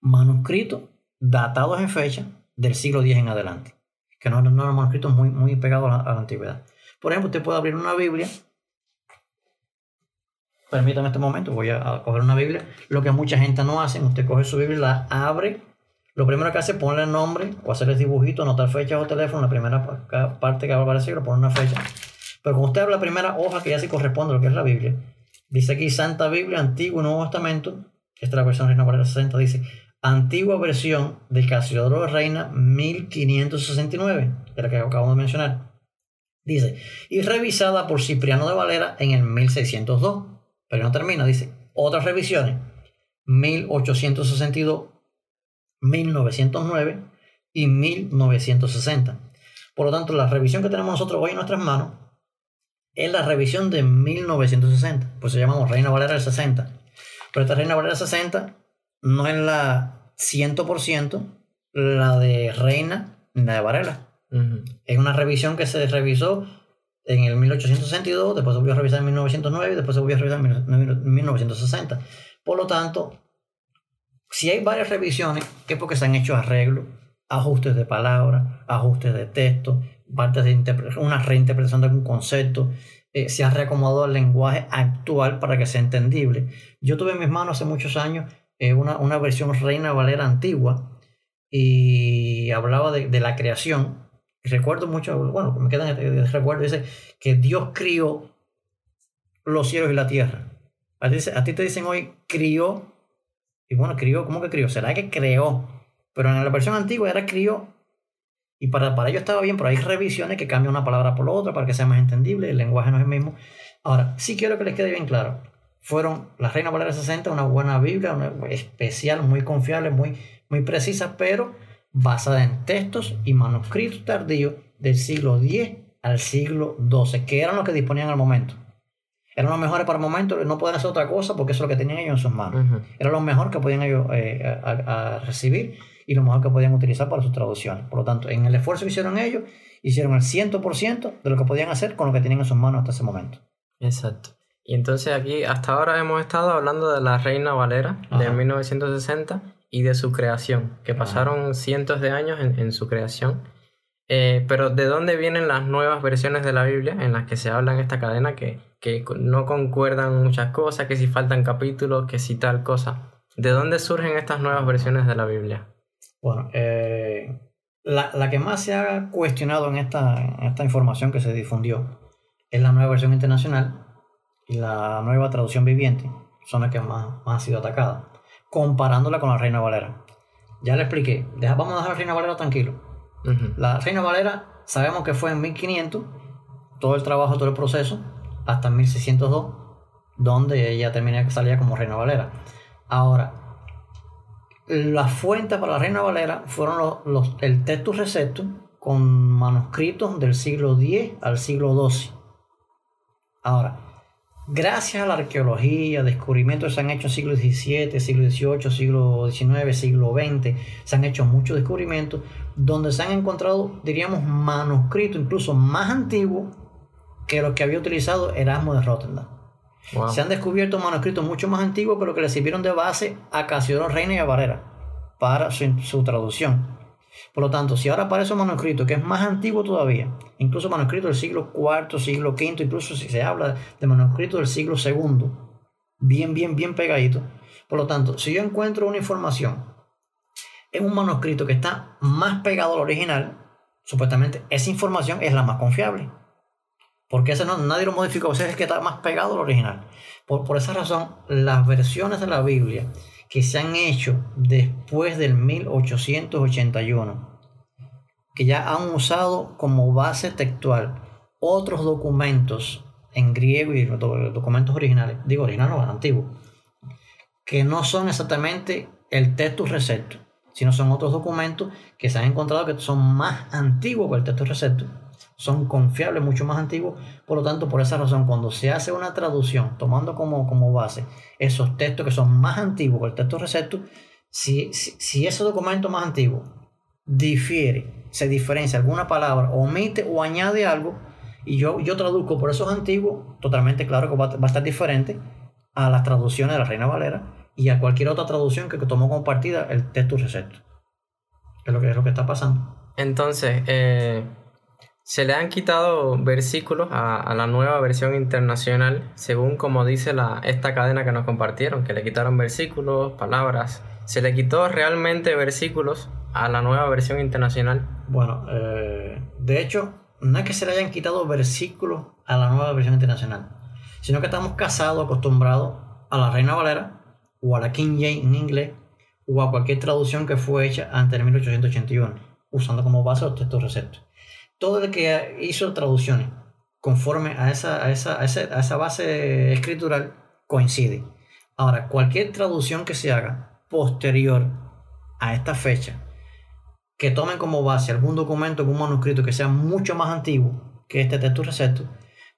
Manuscritos datados en fecha del siglo X en adelante que no, no eran manuscritos muy, muy pegados a la, antigüedad. Por ejemplo, usted puede abrir una Biblia. Permítame este momento, voy a, coger una Biblia. Lo que mucha gente no hace, usted coge su Biblia, la abre. Lo primero que hace es ponerle el nombre o hacerle dibujito, anotar fecha o teléfono. La primera parte que va a aparecer, lo pone una fecha. Pero cuando usted abre la primera hoja que ya se corresponde a lo que es la Biblia, dice aquí Santa Biblia, Antiguo y Nuevo Testamento. Esta es la versión Reina Valera 60. Dice antigua versión del Casiodoro de Reina 1569, de la que acabamos de mencionar. Dice, y revisada por Cipriano de Valera en el 1602. Pero no termina, dice, otras revisiones, 1862, 1909 y 1960. Por lo tanto, la revisión que tenemos nosotros hoy en nuestras manos es la revisión de 1960, pues se llamamos Reina Valera del 60. Pero esta Reina Valera del 60 no es la 100% la de Reina ni la de Varela. Es una revisión que se revisó en el 1862, después se volvió a revisar en 1909 y después se volvió a revisar en 1960. Por lo tanto, si hay varias revisiones, es porque se han hecho arreglos, ajustes de palabras, ajustes de texto, partes de una reinterpretación de algún concepto, eh, se ha reacomodado el lenguaje actual para que sea entendible. Yo tuve en mis manos hace muchos años eh, una, una, versión Reina Valera antigua y hablaba de, de la creación. recuerdo mucho, bueno, me quedan el recuerdo, dice que Dios crió los cielos y la tierra. A ti, a ti te dicen hoy crió, y bueno, crió, ¿cómo que crió? ¿Será que creó? Pero en la versión antigua era crió y para, para ello estaba bien, pero hay revisiones que cambian una palabra por la otra para que sea más entendible, el lenguaje no es el mismo. Ahora, sí quiero que les quede bien claro, fueron la Reina Valera 60, una buena Biblia, una especial, muy confiable, muy, muy precisa, pero basada en textos y manuscritos tardíos del siglo X al siglo XII, que eran los que disponían al momento. Eran los mejores para el momento, no podían hacer otra cosa porque eso es lo que tenían ellos en sus manos. Era lo mejor que podían ellos eh, a recibir y lo mejor que podían utilizar para sus traducciones. Por lo tanto, en el esfuerzo que hicieron ellos, hicieron el 100% de lo que podían hacer con lo que tenían en sus manos hasta ese momento. Exacto. Y entonces aquí hasta ahora hemos estado hablando de la Reina Valera de 1960 y de su creación, que pasaron cientos de años en, su creación. Eh, pero ¿de dónde vienen las nuevas versiones de la Biblia en las que se habla en esta cadena que, que no concuerdan muchas cosas, que si faltan capítulos, que si tal cosa? ¿De dónde surgen estas nuevas versiones de la Biblia? Bueno, eh, la, que más se ha cuestionado en esta, esta información que se difundió es la nueva versión internacional y la nueva traducción viviente, son las que más, más han sido atacadas, comparándola con la Reina Valera. Ya le expliqué, vamos a dejar la Reina Valera tranquilo. La Reina Valera sabemos que fue en 1500, todo el trabajo, todo el proceso, hasta 1602, donde ella termina, salía como Reina Valera. Ahora, las fuentes para la Reina Valera fueron los, el Textus Receptum con manuscritos del siglo X al siglo XII. Ahora, gracias a la arqueología, descubrimientos se han hecho en siglo XVII, siglo XVIII, siglo XIX, siglo XX, se han hecho muchos descubrimientos donde se han encontrado, diríamos, manuscritos incluso más antiguos que los que había utilizado Erasmo de Rotterdam. Se han descubierto manuscritos mucho más antiguos, pero que le sirvieron de base a Casiodoro Reina y a Barrera para su, traducción. Por lo tanto, si ahora aparece un manuscrito que es más antiguo todavía, incluso manuscrito del siglo IV, siglo V, incluso si se habla de manuscrito del siglo II, bien, bien, bien pegadito. Por lo tanto, si yo encuentro una información en un manuscrito que está más pegado al original, supuestamente esa información es la más confiable. Porque ese no, nadie lo modificó, ese es el que está más pegado al original. Por, por esa razón, las versiones de la Biblia que se han hecho después del 1881, que ya han usado como base textual otros documentos en griego y documentos originales, digo originales no, antiguos, que no son exactamente el texto recepto, sino son otros documentos que se han encontrado que son más antiguos que el texto recepto son confiables, mucho más antiguos. Por lo tanto, por esa razón, cuando se hace una traducción, tomando como, como base esos textos que son más antiguos que el texto recepto, si, si, ese documento más antiguo difiere, se diferencia alguna palabra, omite o añade algo, y yo, yo traduzco por esos antiguos, totalmente claro que va, a estar diferente a las traducciones de la Reina Valera y a cualquier otra traducción que, tomó como partida el texto recepto. Es lo que, es lo que está pasando. Entonces, eh, se le han quitado versículos a, la nueva versión internacional, según como dice la, esta cadena que nos compartieron, que le quitaron versículos, palabras. ¿Se le quitó realmente versículos a la nueva versión internacional? Bueno, eh, de hecho, no es que se le hayan quitado versículos a la nueva versión internacional, sino que estamos casados, acostumbrados a la Reina Valera o a la King James en inglés o a cualquier traducción que fue hecha antes de 1881, usando como base los textos receptos. Todo el que hizo traducciones conforme a esa, a esa, a esa base escritural coincide. Ahora, cualquier traducción que se haga posterior a esta fecha, que tomen como base algún documento, algún manuscrito que sea mucho más antiguo que este texto recepto,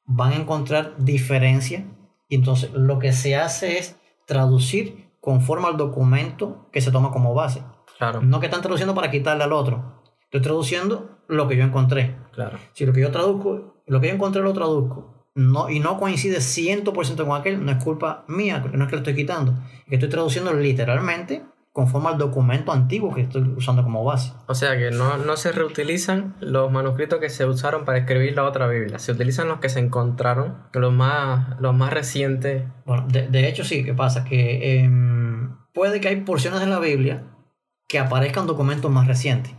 van a encontrar diferencias y entonces lo que se hace es traducir conforme al documento que se toma como base. Claro. No que están traduciendo para quitarle al otro. Estoy traduciendo lo que yo encontré. Claro. Si lo que yo traduzco, lo que yo encontré lo traduzco no, y no coincide 100% con aquel, no es culpa mía, no es que lo estoy quitando. Es que estoy traduciendo literalmente conforme al documento antiguo que estoy usando como base. O sea que no, no se reutilizan los manuscritos que se usaron para escribir la otra Biblia, se utilizan los que se encontraron, los más, los más recientes. Bueno, de, de hecho sí, ¿qué pasa? Que em, puede que hay porciones de la Biblia que aparezcan documentos más recientes,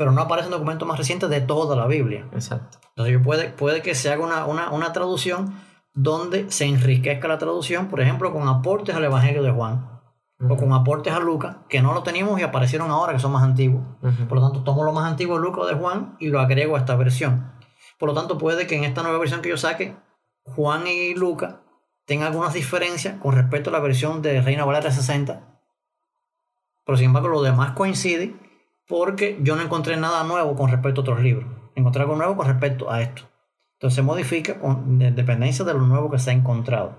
pero no aparecen documentos más recientes de toda la Biblia. Exacto. Entonces puede, puede que se haga una, una, una traducción donde se enriquezca la traducción, por ejemplo, con aportes al Evangelio de Juan o con aportes a Lucas, que no lo teníamos y aparecieron ahora, que son más antiguos. Por lo tanto, tomo lo más antiguo de Lucas o de Juan y lo agrego a esta versión. Por lo tanto, puede que en esta nueva versión que yo saque, Juan y Lucas tengan algunas diferencias con respecto a la versión de Reina Valera 60. Pero sin embargo, lo demás coincide porque yo no encontré nada nuevo con respecto a otros libros. Encontré algo nuevo con respecto a esto. Entonces se modifica con dependencia de lo nuevo que se ha encontrado.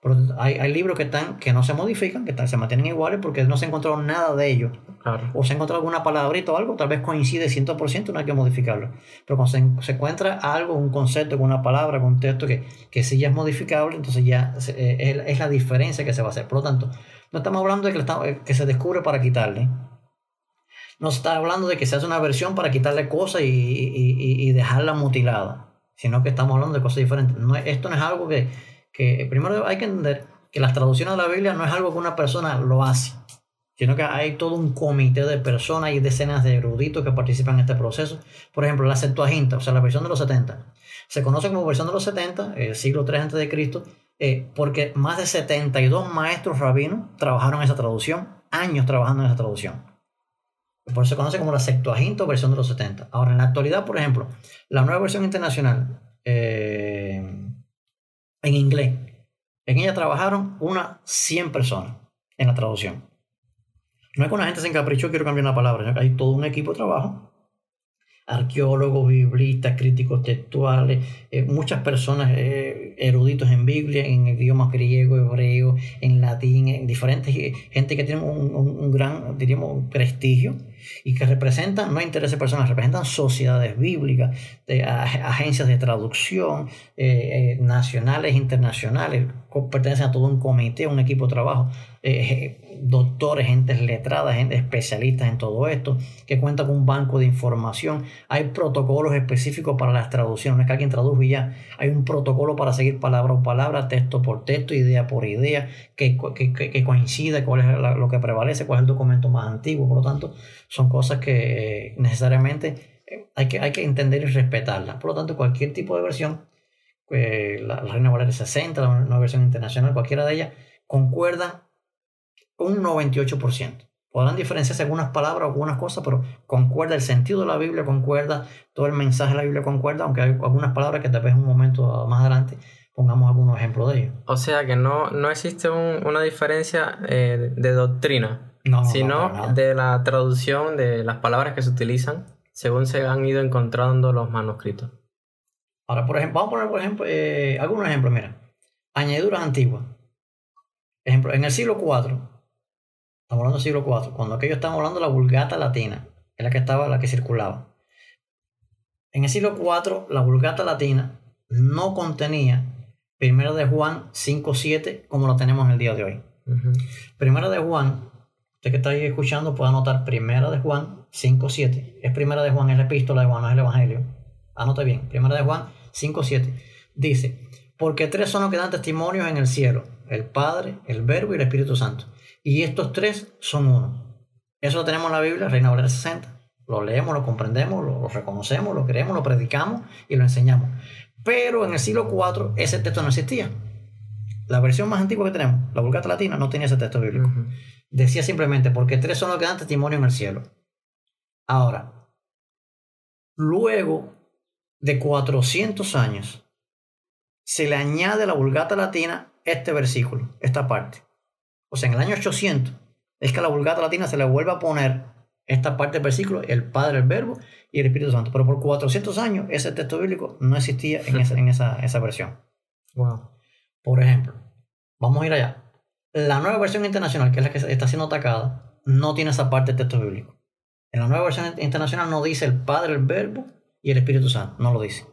Pero hay, hay, libros que están que no se modifican, que están, se mantienen iguales porque no se encontró nada de ellos. Claro. O se ha encontrado alguna palabrita o algo, tal vez coincide 100%, no hay que modificarlo. Pero cuando se, se encuentra algo, un concepto, con una palabra, con un texto que, que sí ya es modificable, entonces ya es, es, la diferencia que se va a hacer. Por lo tanto, no estamos hablando de que, que se descubre para quitarle. No se está hablando de que se hace una versión para quitarle cosas y, y, y dejarla mutilada. Sino que estamos hablando de cosas diferentes. No, esto no es algo que que primero hay que entender que las traducciones de la Biblia no es algo que una persona lo hace, sino que hay todo un comité de personas y decenas de eruditos que participan en este proceso. Por ejemplo, la Septuaginta, o sea, la versión de los 70, se conoce como versión de los 70, el siglo 3 a.C., eh, porque más de 72 maestros rabinos trabajaron en esa traducción, años trabajando en esa traducción. Por eso se conoce como la Septuaginta versión de los 70. Ahora, en la actualidad, por ejemplo, la nueva versión internacional, eh, en inglés. En ella trabajaron unas 100 personas en la traducción. No es que una gente se encaprichó, quiero cambiar una palabra, hay todo un equipo de trabajo arqueólogos, biblistas, críticos textuales, eh, muchas personas eh, eruditos en Biblia, en idiomas griego, hebreo, en latín, en diferentes eh, gente que tiene un, un, gran, diríamos, prestigio y que representan, no intereses personas, representan sociedades bíblicas, de, agencias de traducción, nacionales, internacionales, pertenecen a todo un comité, un equipo de trabajo doctores, gentes letradas, gente especialistas en todo esto, que cuenta con un banco de información. Hay protocolos específicos para las traducciones, no es que alguien tradujo y ya. Hay un protocolo para seguir palabra por palabra, texto por texto, idea por idea, que, que, que coincida cuál es lo que prevalece, cuál es el documento más antiguo. Por lo tanto, son cosas que necesariamente eh, hay que, hay que entender y respetarlas. Por lo tanto, cualquier tipo de versión, eh, la, Reina Valera 60, la nueva versión internacional, cualquiera de ellas, concuerdan un 98%. Podrán diferenciarse algunas palabras o algunas cosas, pero concuerda el sentido de la Biblia, concuerda todo el mensaje de la Biblia, concuerda, aunque hay algunas palabras que tal vez un momento más adelante pongamos algunos ejemplos de ello. O sea que no, no existe una diferencia eh, de doctrina, sino de la traducción de las palabras que se utilizan según se han ido encontrando los manuscritos. Ahora, por ejemplo, vamos a poner, por ejemplo, eh, algunos ejemplos, mira. Añadiduras antiguas. Ejemplo, en el siglo IV Estamos hablando del siglo IV, cuando aquellos estaban hablando de la vulgata latina, es la que estaba, la que circulaba. En el siglo IV, la vulgata latina no contenía Primera de Juan 5.7 como lo tenemos en el día de hoy. Primera de Juan, usted que está ahí escuchando puede anotar Primera de Juan 5.7. Es Primera de Juan, es la epístola de Juan, no es el Evangelio. Anote bien, Primera de Juan 5.7. Dice, porque tres son los que dan testimonios en el cielo, el Padre, el Verbo y el Espíritu Santo. Y estos tres son uno. Eso lo tenemos en la Biblia, Reina Valera 60. Lo leemos, lo comprendemos, lo reconocemos, lo creemos, lo predicamos y lo enseñamos. Pero en el siglo IV ese texto no existía. La versión más antigua que tenemos, la Vulgata Latina, no tenía ese texto bíblico. Decía simplemente, porque tres son los que dan testimonio en el cielo. Ahora, luego de 400 años, se le añade a la Vulgata Latina este versículo, esta parte. O sea, en el año 800 es que a la Vulgata Latina se le vuelve a poner esta parte del versículo, el Padre, el Verbo y el Espíritu Santo. Pero por 400 años ese texto bíblico no existía en <laughs> esa, en esa, esa versión. Wow. Por ejemplo, vamos a ir allá. La nueva versión internacional, que es la que está siendo atacada, no tiene esa parte del texto bíblico. En la nueva versión internacional no dice el Padre, el Verbo y el Espíritu Santo. No lo dice.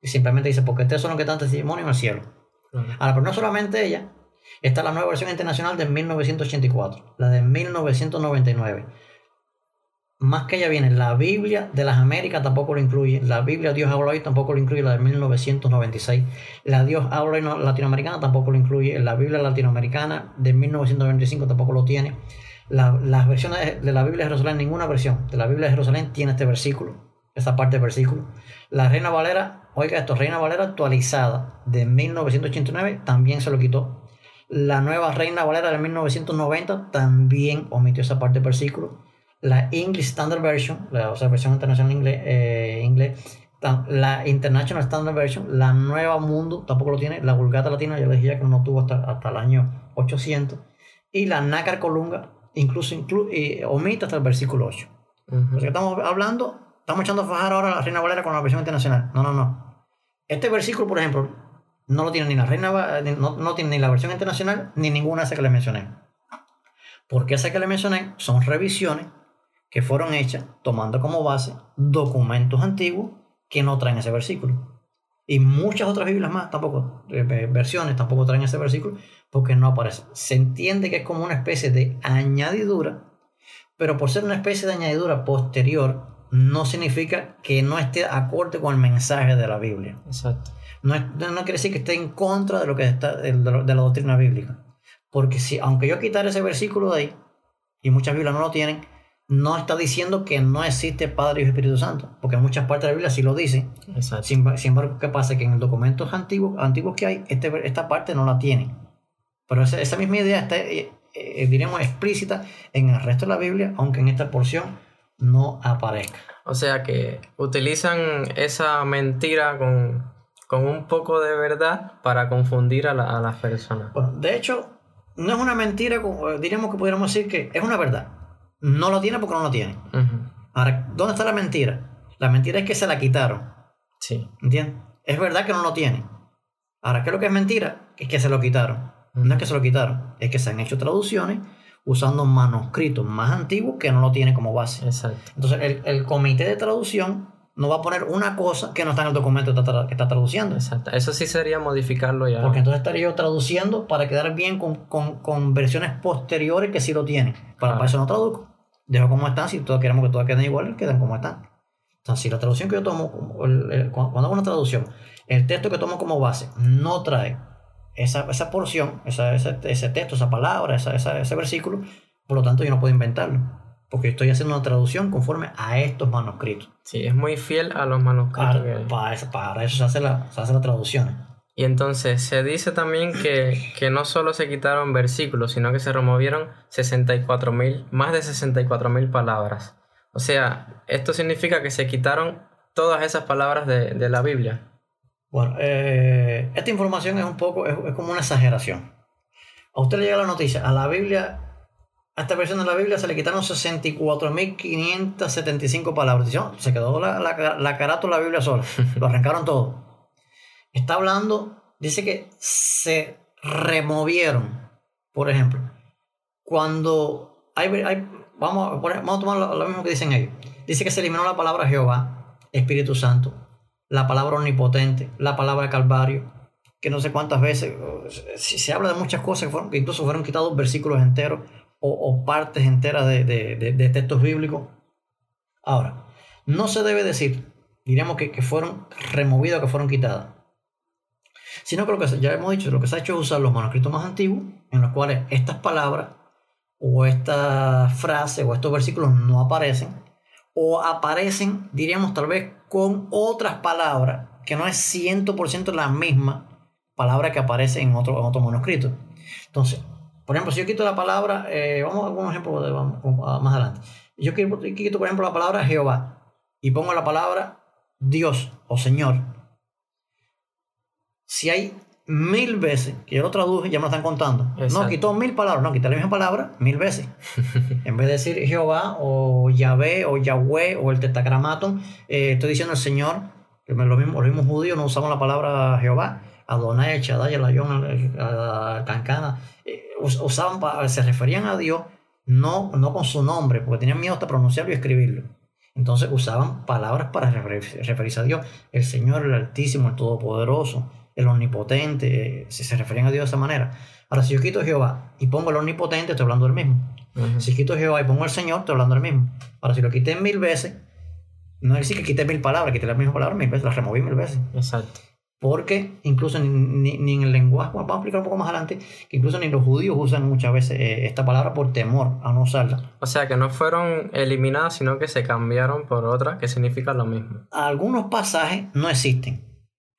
Y simplemente dice, porque ustedes son los que dan testimonio en el cielo. Ahora, pero no solamente ella, está la nueva versión internacional de 1984, la de 1999 más que ella viene, la Biblia de las Américas tampoco lo incluye, la Biblia Dios habla hoy tampoco lo incluye, la de 1996, la Dios habla latinoamericana tampoco lo incluye, la Biblia latinoamericana de 1995 tampoco lo tiene, las versiones de la Biblia de Jerusalén, ninguna versión de la Biblia de Jerusalén tiene este versículo, esta parte del versículo. La Reina Valera, oiga esto, Reina Valera actualizada de 1989 también se lo quitó. La nueva Reina Valera de 1990 también omitió esa parte del versículo la English Standard Version, la o sea, versión internacional inglés, eh, inglés, la International Standard Version, la Nueva Mundo tampoco lo tiene, la Vulgata Latina, yo les dije que no tuvo hasta, hasta el año 800, y la Nácar Colunga incluso inclu omite hasta el versículo 8. Uh estamos hablando, estamos echando a fajar ahora a la Reina Valera con la versión internacional. No, no, no. Este versículo, por ejemplo, no lo tiene ni la Reina, no, no tiene ni la versión internacional, ni ninguna de esas que le mencioné. Porque esas que le mencioné son revisiones que fueron hechas tomando como base documentos antiguos que no traen ese versículo. Y muchas otras Biblias más, tampoco, eh, versiones tampoco traen ese versículo porque no aparece. Se entiende que es como una especie de añadidura, pero por ser una especie de añadidura posterior, no significa que no esté acorde con el mensaje de la Biblia. Exacto. No, no quiere decir que esté en contra de lo que está de, de la doctrina bíblica. Porque si, aunque yo quitara ese versículo de ahí, y muchas Biblias no lo tienen, no está diciendo que no existe Padre y Espíritu Santo, porque en muchas partes de la Biblia sí lo dice. Sin, embargo, ¿qué pasa? Que en los documentos antiguos, antiguos que hay, este, esta parte no la tiene. Pero esa, misma idea está, eh, eh, diremos, explícita en el resto de la Biblia, aunque en esta porción no aparezca. O sea que utilizan esa mentira con, un poco de verdad para confundir a, a las personas. Bueno, de hecho, no es una mentira, diríamos que pudiéramos decir que es una verdad no lo tiene porque no lo tiene. Ahora, ¿dónde está la mentira? La mentira es que se la quitaron. Sí. ¿Entiendes? Es verdad que no lo tiene. Ahora, ¿qué es lo que es mentira? Es que se lo quitaron. No es que se lo quitaron, es que se han hecho traducciones usando manuscritos más antiguos que no lo tiene como base. Exacto. Entonces, el, el comité de traducción no va a poner una cosa que no está en el documento que está, traduciendo. Exacto. Eso sí sería modificarlo ya. Porque entonces estaría yo traduciendo para quedar bien con, con, con versiones posteriores que sí lo tienen. Para, para eso no traduzco dejo como están, si todos queremos que todas queden iguales, quedan como están. Entonces, si la traducción que yo tomo, cuando hago una traducción, el texto que tomo como base no trae esa, esa porción, esa, ese, ese, texto, esa palabra, esa, ese versículo, por lo tanto yo no puedo inventarlo. Porque estoy haciendo una traducción conforme a estos manuscritos. Sí, es muy fiel a los manuscritos. Para, para, eso, para eso se hace la, se hace la traducción. Y entonces se dice también que, que, no solo se quitaron versículos, sino que se removieron 64 más de 64 mil palabras. O sea, esto significa que se quitaron todas esas palabras de, de la Biblia. Bueno, eh, esta información es un poco, es, como una exageración. A usted le llega la noticia, a la Biblia, a esta versión de la Biblia se le quitaron 64.575 palabras. Se quedó la, la, la carátula de la Biblia sola, <laughs> lo arrancaron todo está hablando, dice que se removieron. Por ejemplo, cuando hay, vamos, vamos a tomar lo, mismo que dicen ellos. Dice que se eliminó la palabra Jehová, Espíritu Santo, la palabra omnipotente, la palabra Calvario, que no sé cuántas veces, se habla de muchas cosas que, fueron, incluso fueron quitados versículos enteros o, partes enteras de, de, textos bíblicos. Ahora, no se debe decir, diremos que, que fueron removidas, que fueron quitadas sino que lo que ya hemos dicho, lo que se ha hecho es usar los manuscritos más antiguos, en los cuales estas palabras o estas frases o estos versículos no aparecen, o aparecen, diríamos tal vez, con otras palabras, que no es 100% la misma palabra que aparece en otro, en otro manuscrito. Entonces, por ejemplo, si yo quito la palabra, eh, vamos a algún ejemplo de, vamos, más adelante. Yo quito, por ejemplo, la palabra Jehová y pongo la palabra Dios o Señor. Si hay mil veces que yo lo traduje, ya me lo están contando. No, quitó mil palabras, no, quité la misma palabra mil veces. <laughs> en vez de decir Jehová o Yahvé o Yahweh o el tetagramaton, eh, estoy diciendo el Señor. Que lo mismo, los mismos judíos no usamos la palabra Jehová. Adonai, Chadai, Elayón, Cancana, eh, usaban, se referían a Dios no, no con su nombre, porque tenían miedo hasta pronunciarlo y escribirlo. Entonces usaban palabras para referirse a Dios, el Señor, el Altísimo, el Todopoderoso, el Omnipotente, si se referían a Dios de esa manera. Ahora, si yo quito Jehová y pongo el Omnipotente, estoy hablando del mismo. Si quito Jehová y pongo el Señor, estoy hablando del mismo. Ahora, si lo quité mil veces, no es decir que quité mil palabras, quité la misma palabra mil veces, las removí mil veces. Exacto porque incluso ni, ni, en el lenguaje, vamos a explicar un poco más adelante, que incluso ni los judíos usan muchas veces eh, esta palabra por temor a no usarla. O sea, que no fueron eliminadas, sino que se cambiaron por otra que significa lo mismo. Algunos pasajes no existen,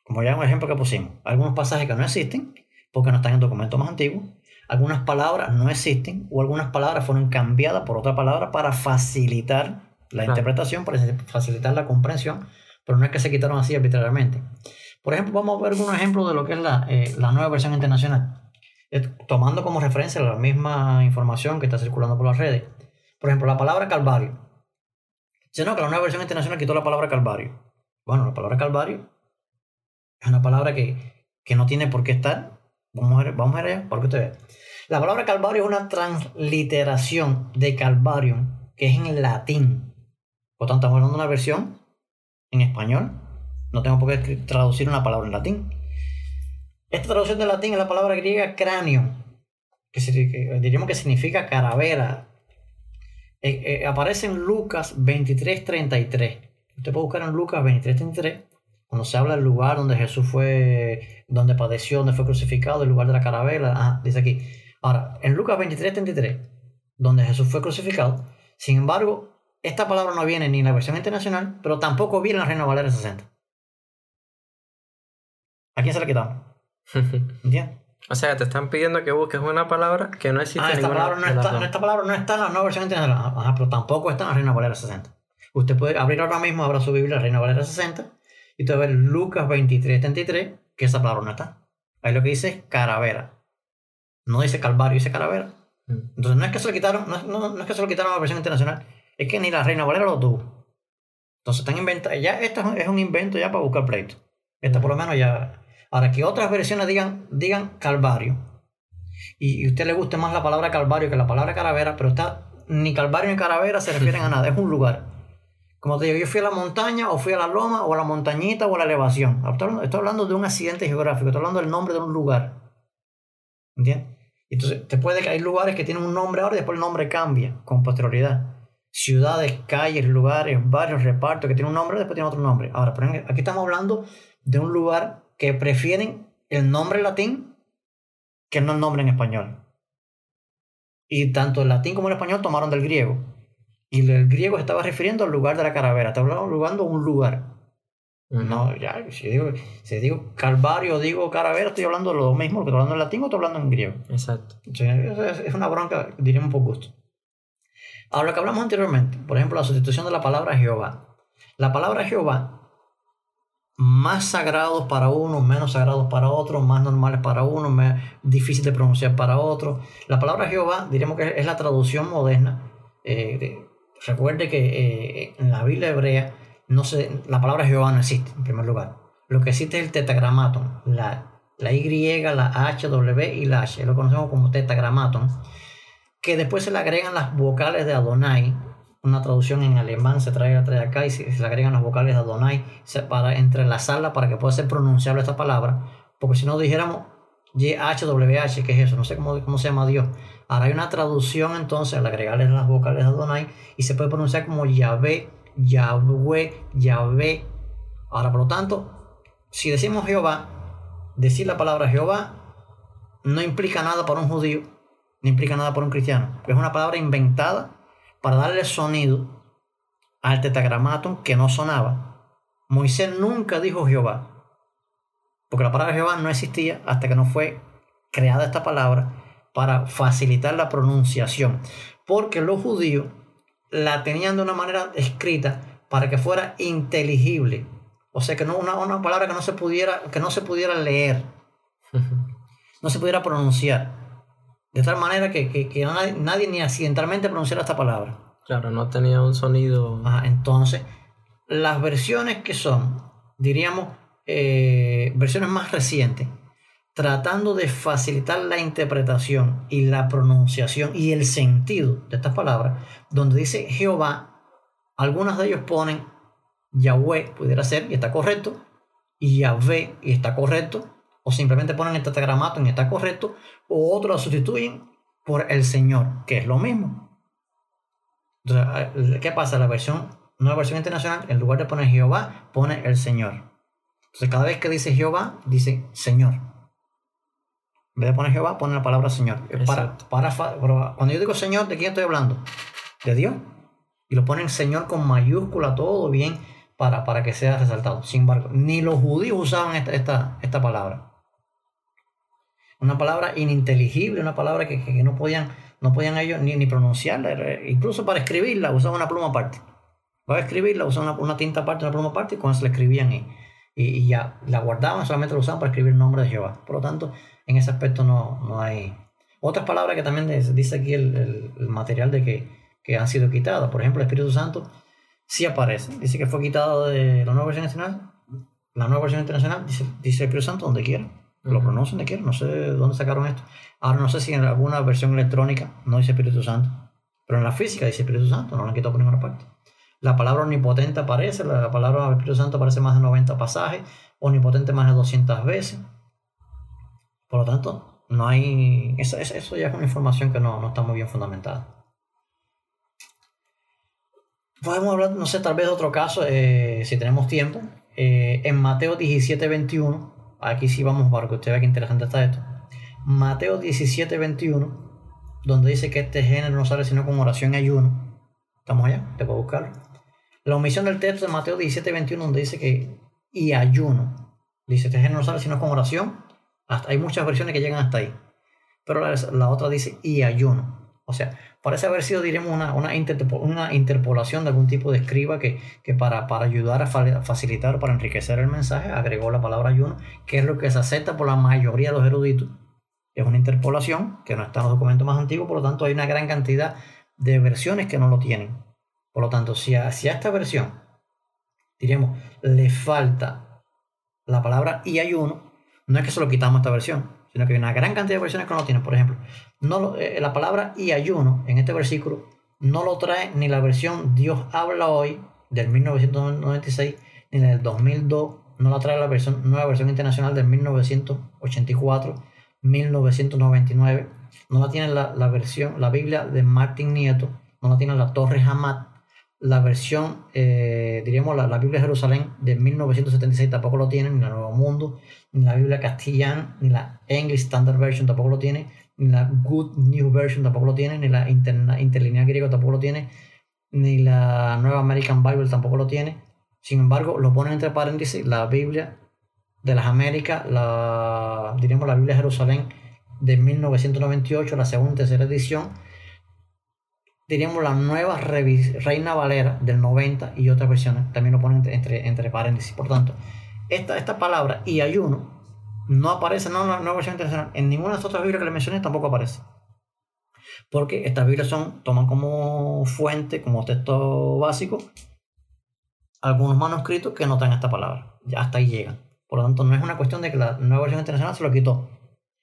como ya un ejemplo que pusimos. Algunos pasajes que no existen, porque no están en documentos más antiguos. Algunas palabras no existen, o algunas palabras fueron cambiadas por otra palabra para facilitar la interpretación, para facilitar la comprensión, pero no es que se quitaron así arbitrariamente. Por ejemplo, vamos a ver un ejemplo de lo que es la, eh, la nueva versión internacional. tomando como referencia la misma información que está circulando por las redes. Por ejemplo, la palabra calvario. Si no, que la nueva versión internacional quitó la palabra calvario. Bueno, la palabra calvario es una palabra que, que no tiene por qué estar. Vamos a ver, vamos a ver allá para que usted vea. La palabra calvario es una transliteración de calvarium, que es en latín. Por tanto, estamos hablando de una versión en español no tengo por qué traducir una palabra en latín. Esta traducción de latín es la palabra griega cráneo, que, diríamos que significa caravera. Eh, eh, aparece en Lucas 23:33. Usted puede buscar en Lucas 23:33, cuando se habla del lugar donde Jesús fue, donde padeció, donde fue crucificado, el lugar de la caravera. dice aquí. Ahora, en Lucas 23:33, donde Jesús fue crucificado, sin embargo, esta palabra no viene ni en la versión internacional, pero tampoco viene en la Reina Valera 60. ¿A quién se la quitamos? <laughs> ¿Entiendes? O sea, te están pidiendo que busques una palabra que no existe ah, esta palabra no está, esta palabra no está en la nueva versión internacional. Ajá, pero tampoco está en la Reina Valera 60. Usted puede abrir ahora mismo, abra su Biblia, Reina Valera 60, y usted va a ver Lucas 23, 33, que esa palabra no está. Ahí lo que dice es caravera. No dice calvario, dice caravera. Mm. Entonces no es que se lo quitaron, no, no, es que se lo quitaron a la versión internacional, es que ni la Reina Valera lo tuvo. Entonces están inventando, ya esto es un invento ya para buscar pleito. Esta por lo menos ya Ahora, que otras versiones digan, digan Calvario, y, a usted le guste más la palabra Calvario que la palabra Calavera, pero está, ni Calvario ni Calavera se refieren a nada, es un lugar. Como te digo, yo fui a la montaña, o fui a la loma, o a la montañita, o a la elevación. Estoy hablando, de un accidente geográfico, estoy hablando del nombre de un lugar. ¿Entiendes? Entonces, te puede que hay lugares que tienen un nombre ahora y después el nombre cambia con posterioridad. Ciudades, calles, lugares, barrios, repartos que tienen un nombre, después tienen otro nombre. Ahora, aquí estamos hablando de un lugar que prefieren el nombre latín que no el nombre en español. Y tanto el latín como el español tomaron del griego. Y el griego estaba refiriendo al lugar de la caravera, estaba hablando de un lugar. No, ya, si digo, si digo calvario, digo caravera, estoy hablando de lo mismo, lo que estoy hablando en latín o estoy hablando en griego. Exacto. es una bronca, diríamos por gusto. Ahora, lo que hablamos anteriormente, por ejemplo, la sustitución de la palabra Jehová. La palabra Jehová más sagrados para uno, menos sagrados para otro, más normales para uno, más difícil de pronunciar para otro. La palabra Jehová, diríamos que es la traducción moderna. Eh, recuerde que eh, en la Biblia hebrea no se, la palabra Jehová no existe, en primer lugar. Lo que existe es el tetagramaton, la, la Y, la H, W y la H. Lo conocemos como tetagramaton, que después se le agregan las vocales de Adonai una traducción en alemán se trae, trae acá y se, le agregan las vocales de Adonai para entrelazarla para que pueda ser pronunciable esta palabra. Porque si no dijéramos YHWH, que es eso, no sé cómo, cómo se llama Dios. Ahora hay una traducción entonces al agregarle las vocales de Adonai y se puede pronunciar como Yahvé, Yahweh, Yahvé. Ahora, por lo tanto, si decimos Jehová, decir la palabra Jehová no implica nada para un judío, ni implica nada para un cristiano. Es una palabra inventada para darle sonido al tetagramaton que no sonaba. Moisés nunca dijo Jehová, Porque la palabra Jehová no existía hasta que no fue creada esta palabra para facilitar la pronunciación. Porque los judíos la tenían de una manera escrita para que fuera inteligible. O sea, que no una, una palabra que no se pudiera, que no se pudiera leer, no se pudiera pronunciar. De tal manera que, que, nadie, ni accidentalmente pronunciara esta palabra. Claro, no tenía un sonido. entonces, las versiones que son, diríamos, eh, versiones más recientes, tratando de facilitar la interpretación y la pronunciación y el sentido de estas palabras, donde dice Jehová, algunas de ellos ponen Yahweh, pudiera ser, y está correcto, y Yahvé, y está correcto, o simplemente ponen el tetragramato y está correcto, o otros lo sustituyen por el Señor, que es lo mismo. ¿qué pasa? La versión, nueva versión internacional, en lugar de poner Jehová, pone el Señor. Entonces, cada vez que dice Jehová, dice Señor. En vez de poner Jehová, pone la palabra Señor. Para, para, cuando yo digo Señor, ¿de quién estoy hablando? De Dios. Y lo ponen Señor con mayúscula, todo bien, para, para que sea resaltado. Sin embargo, ni los judíos usaban esta, esta, esta palabra una palabra ininteligible, una palabra que, no, podían, no podían ellos ni, ni pronunciarla, incluso para escribirla usaban una pluma aparte. Para escribirla usaban una, tinta aparte, una pluma aparte y con eso la escribían y, y, ya la guardaban, solamente la usaban para escribir el nombre de Jehová. Por lo tanto, en ese aspecto no, no hay... Otras palabras que también dice aquí el, material de que, que, han sido quitadas, por ejemplo, el Espíritu Santo sí aparece, dice que fue quitado de la nueva versión internacional, la nueva versión internacional dice, dice el Espíritu Santo donde quiera lo pronuncian de quieren, no sé de dónde sacaron esto. Ahora no sé si en alguna versión electrónica no dice Espíritu Santo, pero en la física dice Espíritu Santo, no lo han quitado por ninguna parte. La palabra omnipotente aparece, la palabra Espíritu Santo aparece más de 90 pasajes, omnipotente más de 200 veces. Por lo tanto, no hay. Eso, eso ya es una información que no, no está muy bien fundamentada. Podemos hablar, no sé, tal vez de otro caso, eh, si tenemos tiempo. Eh, en Mateo 17, 21 Aquí sí vamos para que usted vea qué interesante está esto. Mateo 17, 21, donde dice que este género no sale sino con oración y ayuno. ¿Estamos allá? Te puedo buscarlo. La omisión del texto de Mateo 17, 21, donde dice que y ayuno. Dice, este género no sale sino con oración. Hasta, hay muchas versiones que llegan hasta ahí. Pero la, otra dice y ayuno. O sea, parece haber sido, diremos, una, una, una interpolación de algún tipo de escriba que, para, para, ayudar a facilitar, para enriquecer el mensaje, agregó la palabra ayuno, que es lo que se acepta por la mayoría de los eruditos. Es una interpolación que no está en los documentos más antiguos, por lo tanto hay una gran cantidad de versiones que no lo tienen. Por lo tanto, si a, esta versión, diríamos, le falta la palabra y ayuno, no es que se lo quitamos esta versión, sino que hay una gran cantidad de versiones que no lo tienen. Por ejemplo, no eh, la palabra y ayuno en este versículo no lo trae ni la versión Dios habla hoy del 1996 ni la del 2002, no la trae la versión nueva versión internacional del 1984, 1999, no la tiene la, versión, la Biblia de Martin Nieto, no la tiene la Torre Hamad, la versión, eh, diríamos, la, Biblia de Jerusalén de 1976 tampoco lo tiene, ni la Nuevo Mundo, ni la Biblia castellana, ni la English Standard Version tampoco lo tiene, ni la Good New Version tampoco lo tiene, ni la Interlineal Griego tampoco lo tiene, ni la Nueva American Bible tampoco lo tiene. Sin embargo, lo ponen entre paréntesis la Biblia de las Américas, la, diríamos, la Biblia de Jerusalén de 1998, la segunda y tercera edición, diríamos la nueva Reina Valera del 90 y otras versiones también lo ponen entre, entre paréntesis. Por tanto, esta, esta palabra y ayuno no aparece no en la nueva versión internacional. En ninguna de las otras Biblias que le mencioné tampoco aparece. Porque estas Biblias son, toman como fuente, como texto básico, algunos manuscritos que no traen esta palabra. Ya hasta ahí llegan. Por lo tanto, no es una cuestión de que la nueva versión internacional se lo quitó.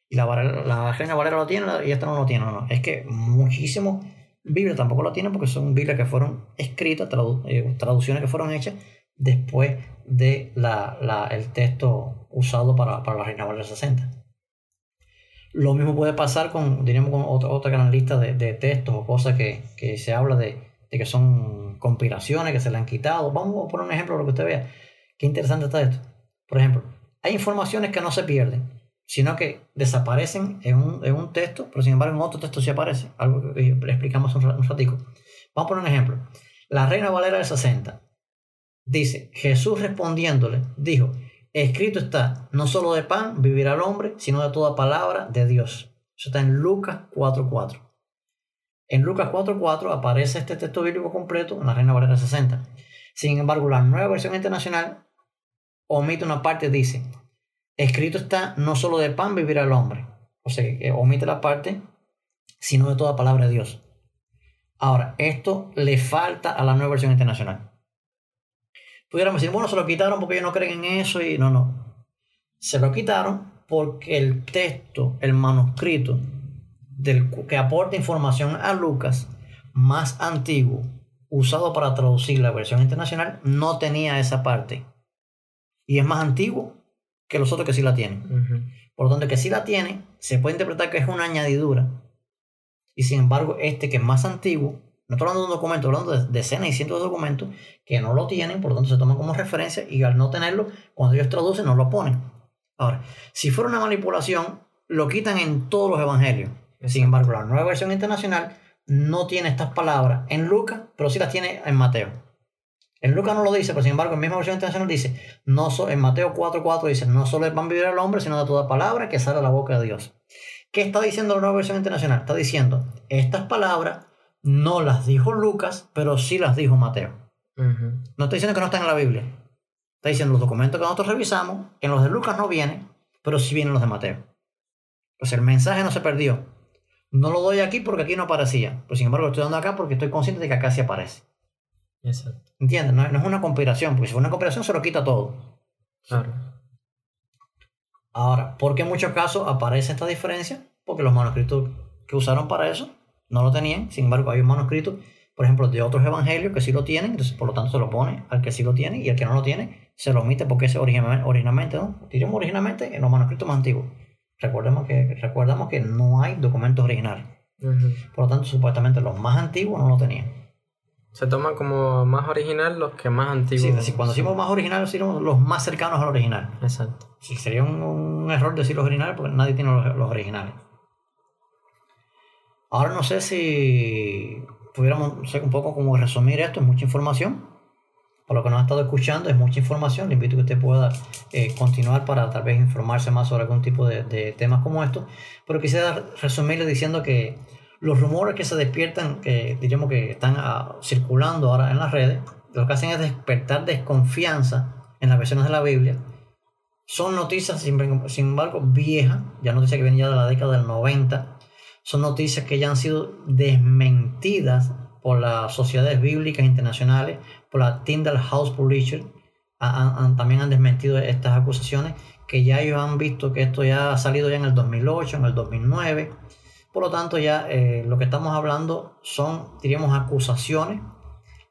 Y la, Reina Valera lo tiene y esta no lo tiene. No, Es que muchísimo Biblia tampoco lo tiene porque son Biblias que fueron escritas, eh, traducciones que fueron hechas después de la, el texto usado para, para la Reina Valera 60. Lo mismo puede pasar con, diríamos, con otra, otra gran lista de, de textos o cosas que, que se habla de, de, que son conspiraciones, que se le han quitado. Vamos a poner un ejemplo para que usted vea qué interesante está esto. Por ejemplo, hay informaciones que no se pierden sino que desaparecen en un, en un, texto, pero sin embargo en otro texto sí aparece, algo que explicamos un, un ratico. Vamos a poner un ejemplo. La Reina Valera del 60 dice, Jesús respondiéndole, dijo, escrito está, no solo de pan vivirá el hombre, sino de toda palabra de Dios. Eso está en Lucas 4.4. En Lucas 4.4 aparece este texto bíblico completo en la Reina Valera 60. Sin embargo, la nueva versión internacional omite una parte, dice, escrito está, no solo de pan vivirá el hombre. O sea, que omite la parte, sino de toda palabra de Dios. Ahora, esto le falta a la nueva versión internacional. Pudiéramos decir, bueno, se lo quitaron porque ellos no creen en eso y no, no. Se lo quitaron porque el texto, el manuscrito del, que aporta información a Lucas, más antiguo, usado para traducir la versión internacional, no tenía esa parte. Y es más antiguo que los otros que sí la tienen. Por lo tanto, que sí la tiene, se puede interpretar que es una añadidura y sin embargo, este que es más antiguo, no estoy hablando de un documento, estoy hablando de decenas y cientos de documentos que no lo tienen, por lo tanto se toman como referencia y al no tenerlo, cuando ellos traducen, no lo ponen. Ahora, si fuera una manipulación, lo quitan en todos los evangelios. Sin embargo, la nueva versión internacional no tiene estas palabras en Lucas, pero sí las tiene en Mateo. En Lucas no lo dice, pero sin embargo, en la misma versión internacional dice, no en Mateo 4.4 dice, no solo van a vivir el hombre, sino de toda palabra que sale de la boca de Dios. ¿Qué está diciendo la nueva versión internacional? Está diciendo, estas palabras no las dijo Lucas, pero sí las dijo Mateo. No está diciendo que no están en la Biblia. Está diciendo los documentos que nosotros revisamos, en los de Lucas no vienen, pero sí vienen los de Mateo. Pues el mensaje no se perdió. No lo doy aquí porque aquí no aparecía. Pero sin embargo lo estoy dando acá porque estoy consciente de que acá sí aparece. Exacto. ¿Entiendes? No, no es una conspiración, porque si fuera una conspiración se lo quita todo. Claro. Ahora, ¿por qué en muchos casos aparece esta diferencia? Porque los manuscritos que usaron para eso no lo tenían. Sin embargo, hay un manuscrito, por ejemplo, de otros evangelios que sí lo tienen, entonces por lo tanto se lo pone al que sí lo tiene y el que no lo tiene se lo omite porque es originalmente, ¿no? Diremos originalmente en los manuscritos más antiguos. Recordemos que, recordamos que no hay documentos originales. Por lo tanto, supuestamente los más antiguos no lo tenían. Se toma como más original los que más antiguos. Sí, cuando decimos más original, decimos los más cercanos al original. Exacto. Sí, sería un, error decir los originales porque nadie tiene los, originales. Ahora no sé si pudiéramos un poco como resumir esto, es mucha información. Por lo que nos ha estado escuchando, es mucha información. Le invito a que usted pueda eh, continuar para tal vez informarse más sobre algún tipo de, de temas como estos. Pero quisiera resumirle diciendo que los rumores que se despiertan, que diríamos que están ah, circulando ahora en las redes, lo que hacen es despertar desconfianza en las versiones de la Biblia. Son noticias, sin, embargo, viejas, ya noticias que ya de la década del 90. Son noticias que ya han sido desmentidas por las sociedades bíblicas internacionales, por la Tyndall House Publisher. también han desmentido estas acusaciones, que ya ellos han visto que esto ya ha salido ya en el 2008, en el 2009 por lo tanto, ya eh, lo que estamos hablando son, diríamos, acusaciones,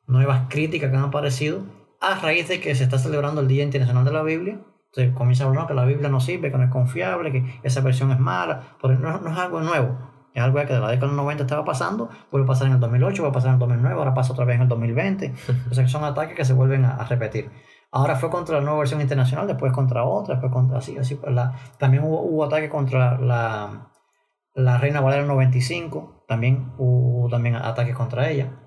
nuevas críticas que han aparecido a raíz de que se está celebrando el Día Internacional de la Biblia. Se comienza a hablar que la Biblia no sirve, que no es confiable, que esa versión es mala, pero no, es algo nuevo. Es algo que de la década del 90 estaba pasando, puede pasar en el 2008, puede pasar en el 2009, ahora pasa otra vez en el 2020. <laughs> O sea que son ataques que se vuelven a, repetir. Ahora fue contra la nueva versión internacional, después contra otra, después contra así, así. Pues la, también hubo, hubo ataques contra la, la Reina Valera 95, también hubo también ataques contra ella.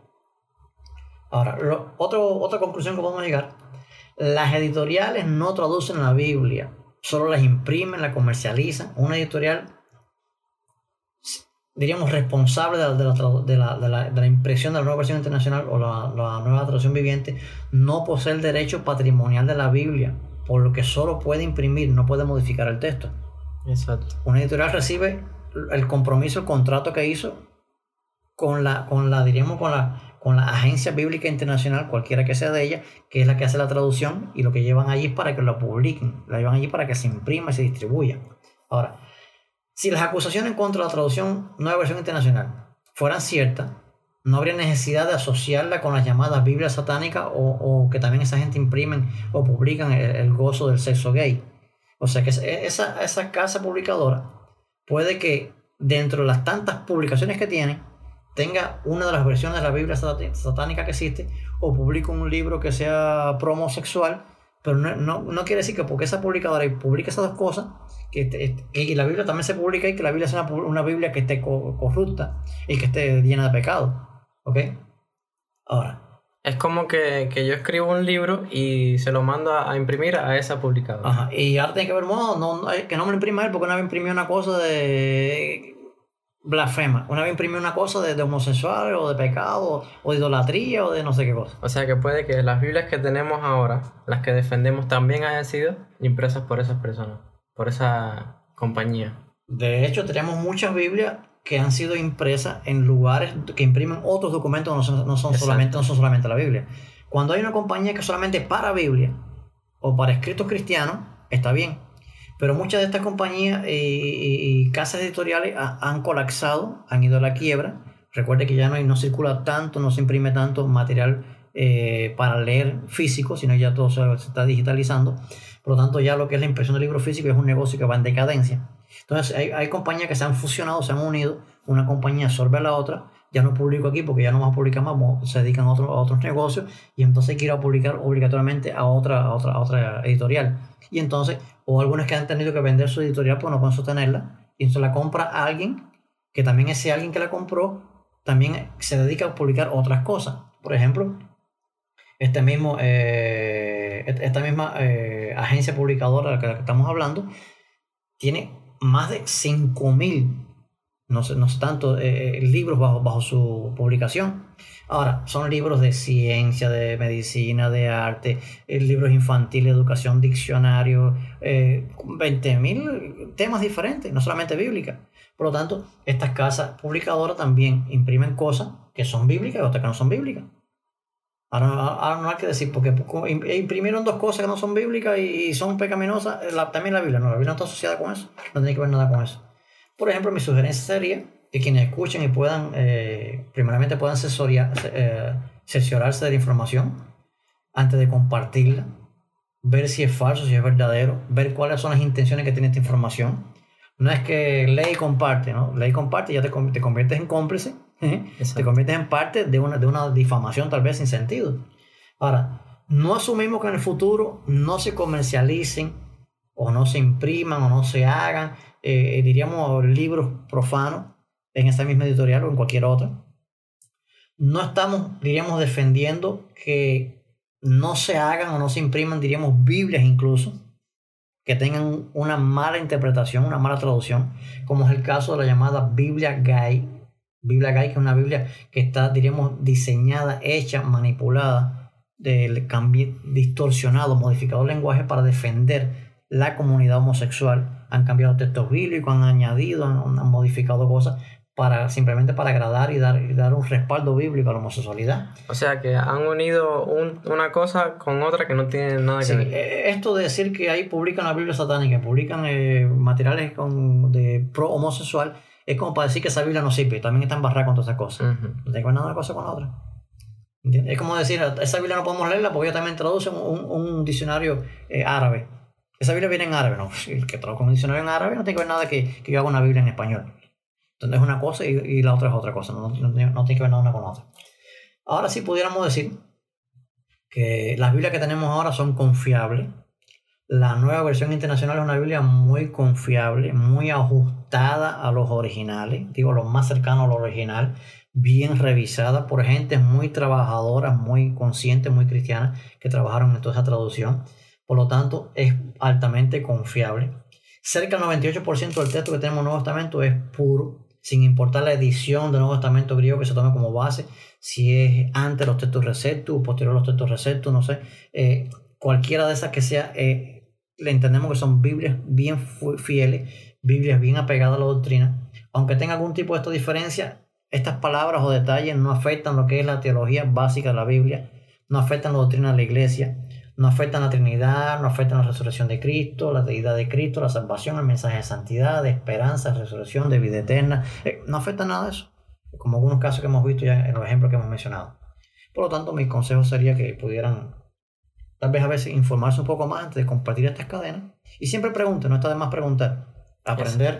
Ahora, otra conclusión que podemos llegar, las editoriales no traducen la Biblia, solo las imprimen, la comercializan. Una editorial, diríamos, responsable de la, impresión de la nueva versión internacional o la, la nueva traducción viviente, no posee el derecho patrimonial de la Biblia, por lo que solo puede imprimir, no puede modificar el texto. Exacto. Una editorial recibe el compromiso, el contrato que hizo con la, con la diríamos, con la, con la Agencia Bíblica Internacional, cualquiera que sea de ella, que es la que hace la traducción y lo que llevan allí para que lo publiquen, la llevan allí para que se imprima y se distribuya. Ahora, si las acusaciones contra la traducción nueva versión internacional fueran ciertas, no habría necesidad de asociarla con las llamadas Biblias satánicas o, que también esa gente imprimen o publican el, el, gozo del sexo gay. O sea que esa, esa casa publicadora puede que dentro de las tantas publicaciones que tiene, tenga una de las versiones de la Biblia satánica que existe, o publique un libro que sea promosexual, pero no, quiere decir que porque esa publicadora publica esas dos cosas, que y la Biblia también se publica y que la Biblia sea una, Biblia que esté corrupta y que esté llena de pecado. ¿Ok? Ahora, Es como que, yo escribo un libro y se lo mando a, imprimir a esa publicadora. Ajá. Y ahora tiene que ver modo, no, que no me lo imprima él, porque una vez imprimió una cosa de blasfema. Una vez imprimió una cosa de, de homosexual o de pecado o de idolatría o de no sé qué cosa. O sea que puede que las Biblias que tenemos ahora, las que defendemos, también hayan sido impresas por esas personas, por esa compañía. De hecho, tenemos muchas Biblias que han sido impresas en lugares que imprimen otros documentos, no son, no son solamente, no son solamente la Biblia. Cuando hay una compañía que solamente para Biblia o para escritos cristianos, está bien. Pero muchas de estas compañías y, casas editoriales han colapsado, han ido a la quiebra. Recuerde que ya no, no circula tanto, no se imprime tanto material eh, para leer físico, sino ya todo se, se está digitalizando. Por lo tanto, ya lo que es la impresión de libro físico es un negocio que va en decadencia. Entonces, hay, hay compañías que se han fusionado, se han unido, una compañía absorbe a la otra, ya no publico aquí porque ya no vamos a publicar más, se dedican a, otro, a otros negocios y entonces quiero publicar obligatoriamente a otra, a otra, a otra editorial. Y entonces, o algunos que han tenido que vender su editorial pues no pueden sostenerla, y entonces la compra a alguien que también ese alguien que la compró también se dedica a publicar otras cosas. Por ejemplo, este mismo, eh, esta misma eh, agencia publicadora de la que estamos hablando tiene más de 5.000, no sé, no sé tanto, eh, eh, libros bajo, bajo su publicación. Ahora, son libros de ciencia, de medicina, de arte, eh, libros infantiles, educación, diccionario, eh, 20.000 temas diferentes, no solamente bíblicas. Por lo tanto, estas casas publicadoras también imprimen cosas que son bíblicas y otras que no son bíblicas. Ahora, no hay que decir, porque imprimieron dos cosas que no son bíblicas y son pecaminosas, también la Biblia, no, la Biblia no está asociada con eso, no tiene que ver nada con eso. Por ejemplo, mi sugerencia sería que quienes escuchen y puedan, eh, primeramente puedan eh, cerciorarse de la información antes de compartirla, ver si es falso, si es verdadero, ver cuáles son las intenciones que tiene esta información. No es que lee y comparte, ¿no? Lee y comparte ya te conviertes en cómplice te conviertes en parte de una, de una difamación tal vez sin sentido. Ahora, no asumimos que en el futuro no se comercialicen o no se impriman o no se hagan, eh, diríamos, libros profanos en esta misma editorial o en cualquier otra. No estamos, diríamos, defendiendo que no se hagan o no se impriman, diríamos, Biblias incluso, que tengan una mala interpretación, una mala traducción, como es el caso de la llamada Biblia Gay, Biblia que es una Biblia que está, diríamos, diseñada, hecha, manipulada, del cambio, distorsionado, modificado el lenguaje para defender la comunidad homosexual. Han cambiado textos bíblicos, han añadido, han, modificado cosas para simplemente para agradar y dar, dar un respaldo bíblico a la homosexualidad. O sea que han unido una cosa con otra que no tiene nada que ver. Eh, esto de decir que ahí publican la Biblia satánica, publican eh, materiales con, de pro homosexual, es como para decir que esa Biblia no sirve, también está embarrada con todas esas cosas. No tiene que ver nada una cosa con la otra. Es como decir, esa Biblia no podemos leerla porque ella también traduce un, un diccionario eh, árabe. Esa Biblia viene en árabe, ¿no? <laughs> El que traduzca un diccionario en árabe no tiene que ver nada que, que yo haga una Biblia en español. Entonces es una cosa y, y la otra es otra cosa, no, no, no, tiene que ver nada una con la otra. Ahora sí pudiéramos decir que las Biblias que tenemos ahora son confiables, la nueva versión internacional es una Biblia muy confiable, muy ajustada a los originales, digo, lo más cercano a lo original, bien revisada por gente muy trabajadora, muy consciente, muy cristiana, que trabajaron en toda esa traducción. Por lo tanto, es altamente confiable. Cerca del 98% del texto que tenemos en el Nuevo Testamento es puro, sin importar la edición del Nuevo Testamento griego que se tome como base, si es antes los textos receptos, posterior los textos receptos, no sé. Eh, cualquiera de esas que sea, eh, le entendemos que son Biblias bien fieles, Biblias bien apegadas a la doctrina. Aunque tenga algún tipo de esta diferencia, estas palabras o detalles no afectan lo que es la teología básica de la Biblia, no afectan la doctrina de la iglesia, no afectan la Trinidad, no afectan la resurrección de Cristo, la deidad de Cristo, la salvación, el mensaje de santidad, de esperanza, resurrección, de vida eterna. Eh, no afecta nada de eso, como algunos casos que hemos visto ya en los ejemplos que hemos mencionado. Por lo tanto, mi consejo sería que pudieran Tal vez a veces informarse un poco más antes de compartir estas cadenas. Y siempre pregunte, no está de más preguntar. Aprender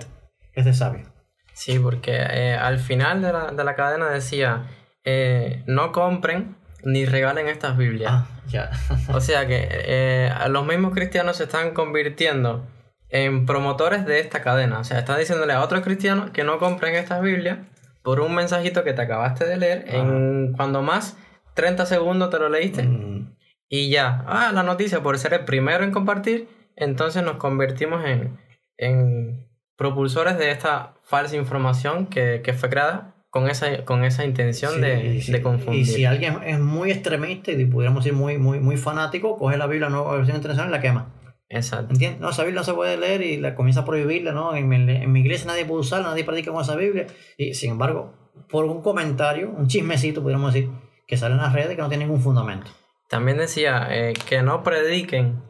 es de sabio. Sí, porque eh, al final de la, de la cadena decía, eh, no compren ni regalen estas Biblias. Ah, ya. o sea que eh, los mismos cristianos se están convirtiendo en promotores de esta cadena. O sea, están diciéndole a otros cristianos que no compren estas Biblias por un mensajito que te acabaste de leer en cuando más 30 segundos te lo leíste Mm, y ya. Ah, la noticia por ser el primero en compartir, entonces nos convertimos en, en propulsores de esta falsa información que, que fue creada con esa, con esa intención sí, de, si- de confundir. Y si alguien es muy extremista y pudiéramos decir muy, muy, muy fanático, coge la Biblia, nueva versión internacional y la quema. Exacto. ¿Entiendes? No, esa Biblia no se puede leer y la comienza a prohibirla, ¿no? En mi, en mi iglesia nadie puede usarla, nadie predica con esa Biblia. Y sin embargo, por un comentario, un chismecito, pudiéramos decir, que sale en las redes que no tiene ningún fundamento. También decía eh, que no prediquen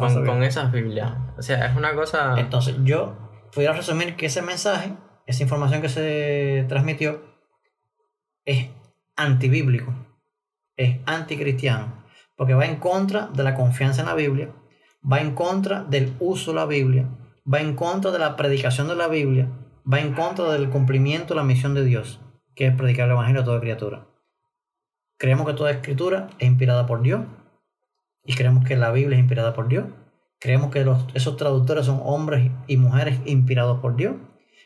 Con esa con, Biblia. con esas Biblias. O sea, es una cosa... Entonces, yo pudiera resumir que ese mensaje, esa información que se transmitió, es antibíblico, es anticristiano, porque va en contra de la confianza en la Biblia, va en contra del uso de la Biblia, va en contra de la predicación de la Biblia, va en contra del cumplimiento de la misión de Dios, que es predicar el Evangelio a toda criatura. Creemos que toda escritura es inspirada por Dios y creemos que la Biblia es inspirada por Dios. Creemos que los, esos traductores son hombres y mujeres inspirados por Dios.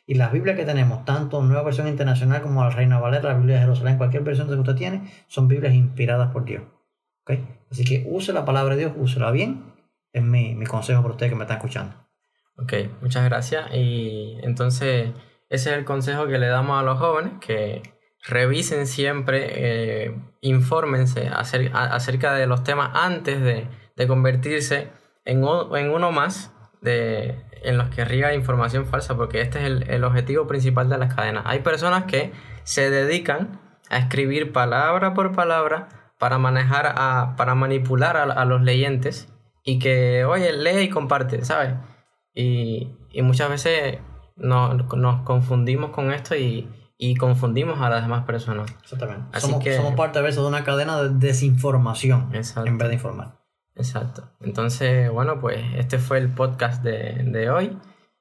Y las Biblias que tenemos, tanto Nueva Versión Internacional como la Reina Valera, la Biblia de Jerusalén, cualquier versión que usted tiene, son Biblias inspiradas por Dios. ¿Ok? Así que use la palabra de Dios, úsela bien. Es mi, mi consejo para usted que me está escuchando. Ok, muchas gracias. Y entonces ese es el consejo que le damos a los jóvenes, que revisen siempre, eh, infórmense acerca de los temas antes de, de convertirse en, en uno más de, en los que riega información falsa, porque este es el, el objetivo principal de las cadenas. Hay personas que se dedican a escribir palabra por palabra para manejar, a, para manipular a, a los leyentes y que, oye, lee y comparte, ¿sabes? Y, y muchas veces nos, nos confundimos con esto y, y confundimos a las demás personas. Exactamente. Así somos, que- somos parte a veces de una cadena de desinformación Exacto. en vez de informar. Exacto. Entonces, bueno, pues este fue el podcast de, de hoy.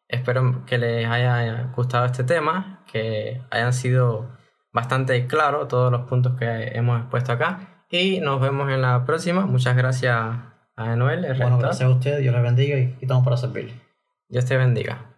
Espero que les haya gustado este tema, que hayan sido bastante claros todos los puntos que hemos expuesto acá. Y nos vemos en la próxima. Muchas gracias a Emanuel, el Bueno, gracias a usted, Dios le bendiga y estamos para servirle. Dios te bendiga.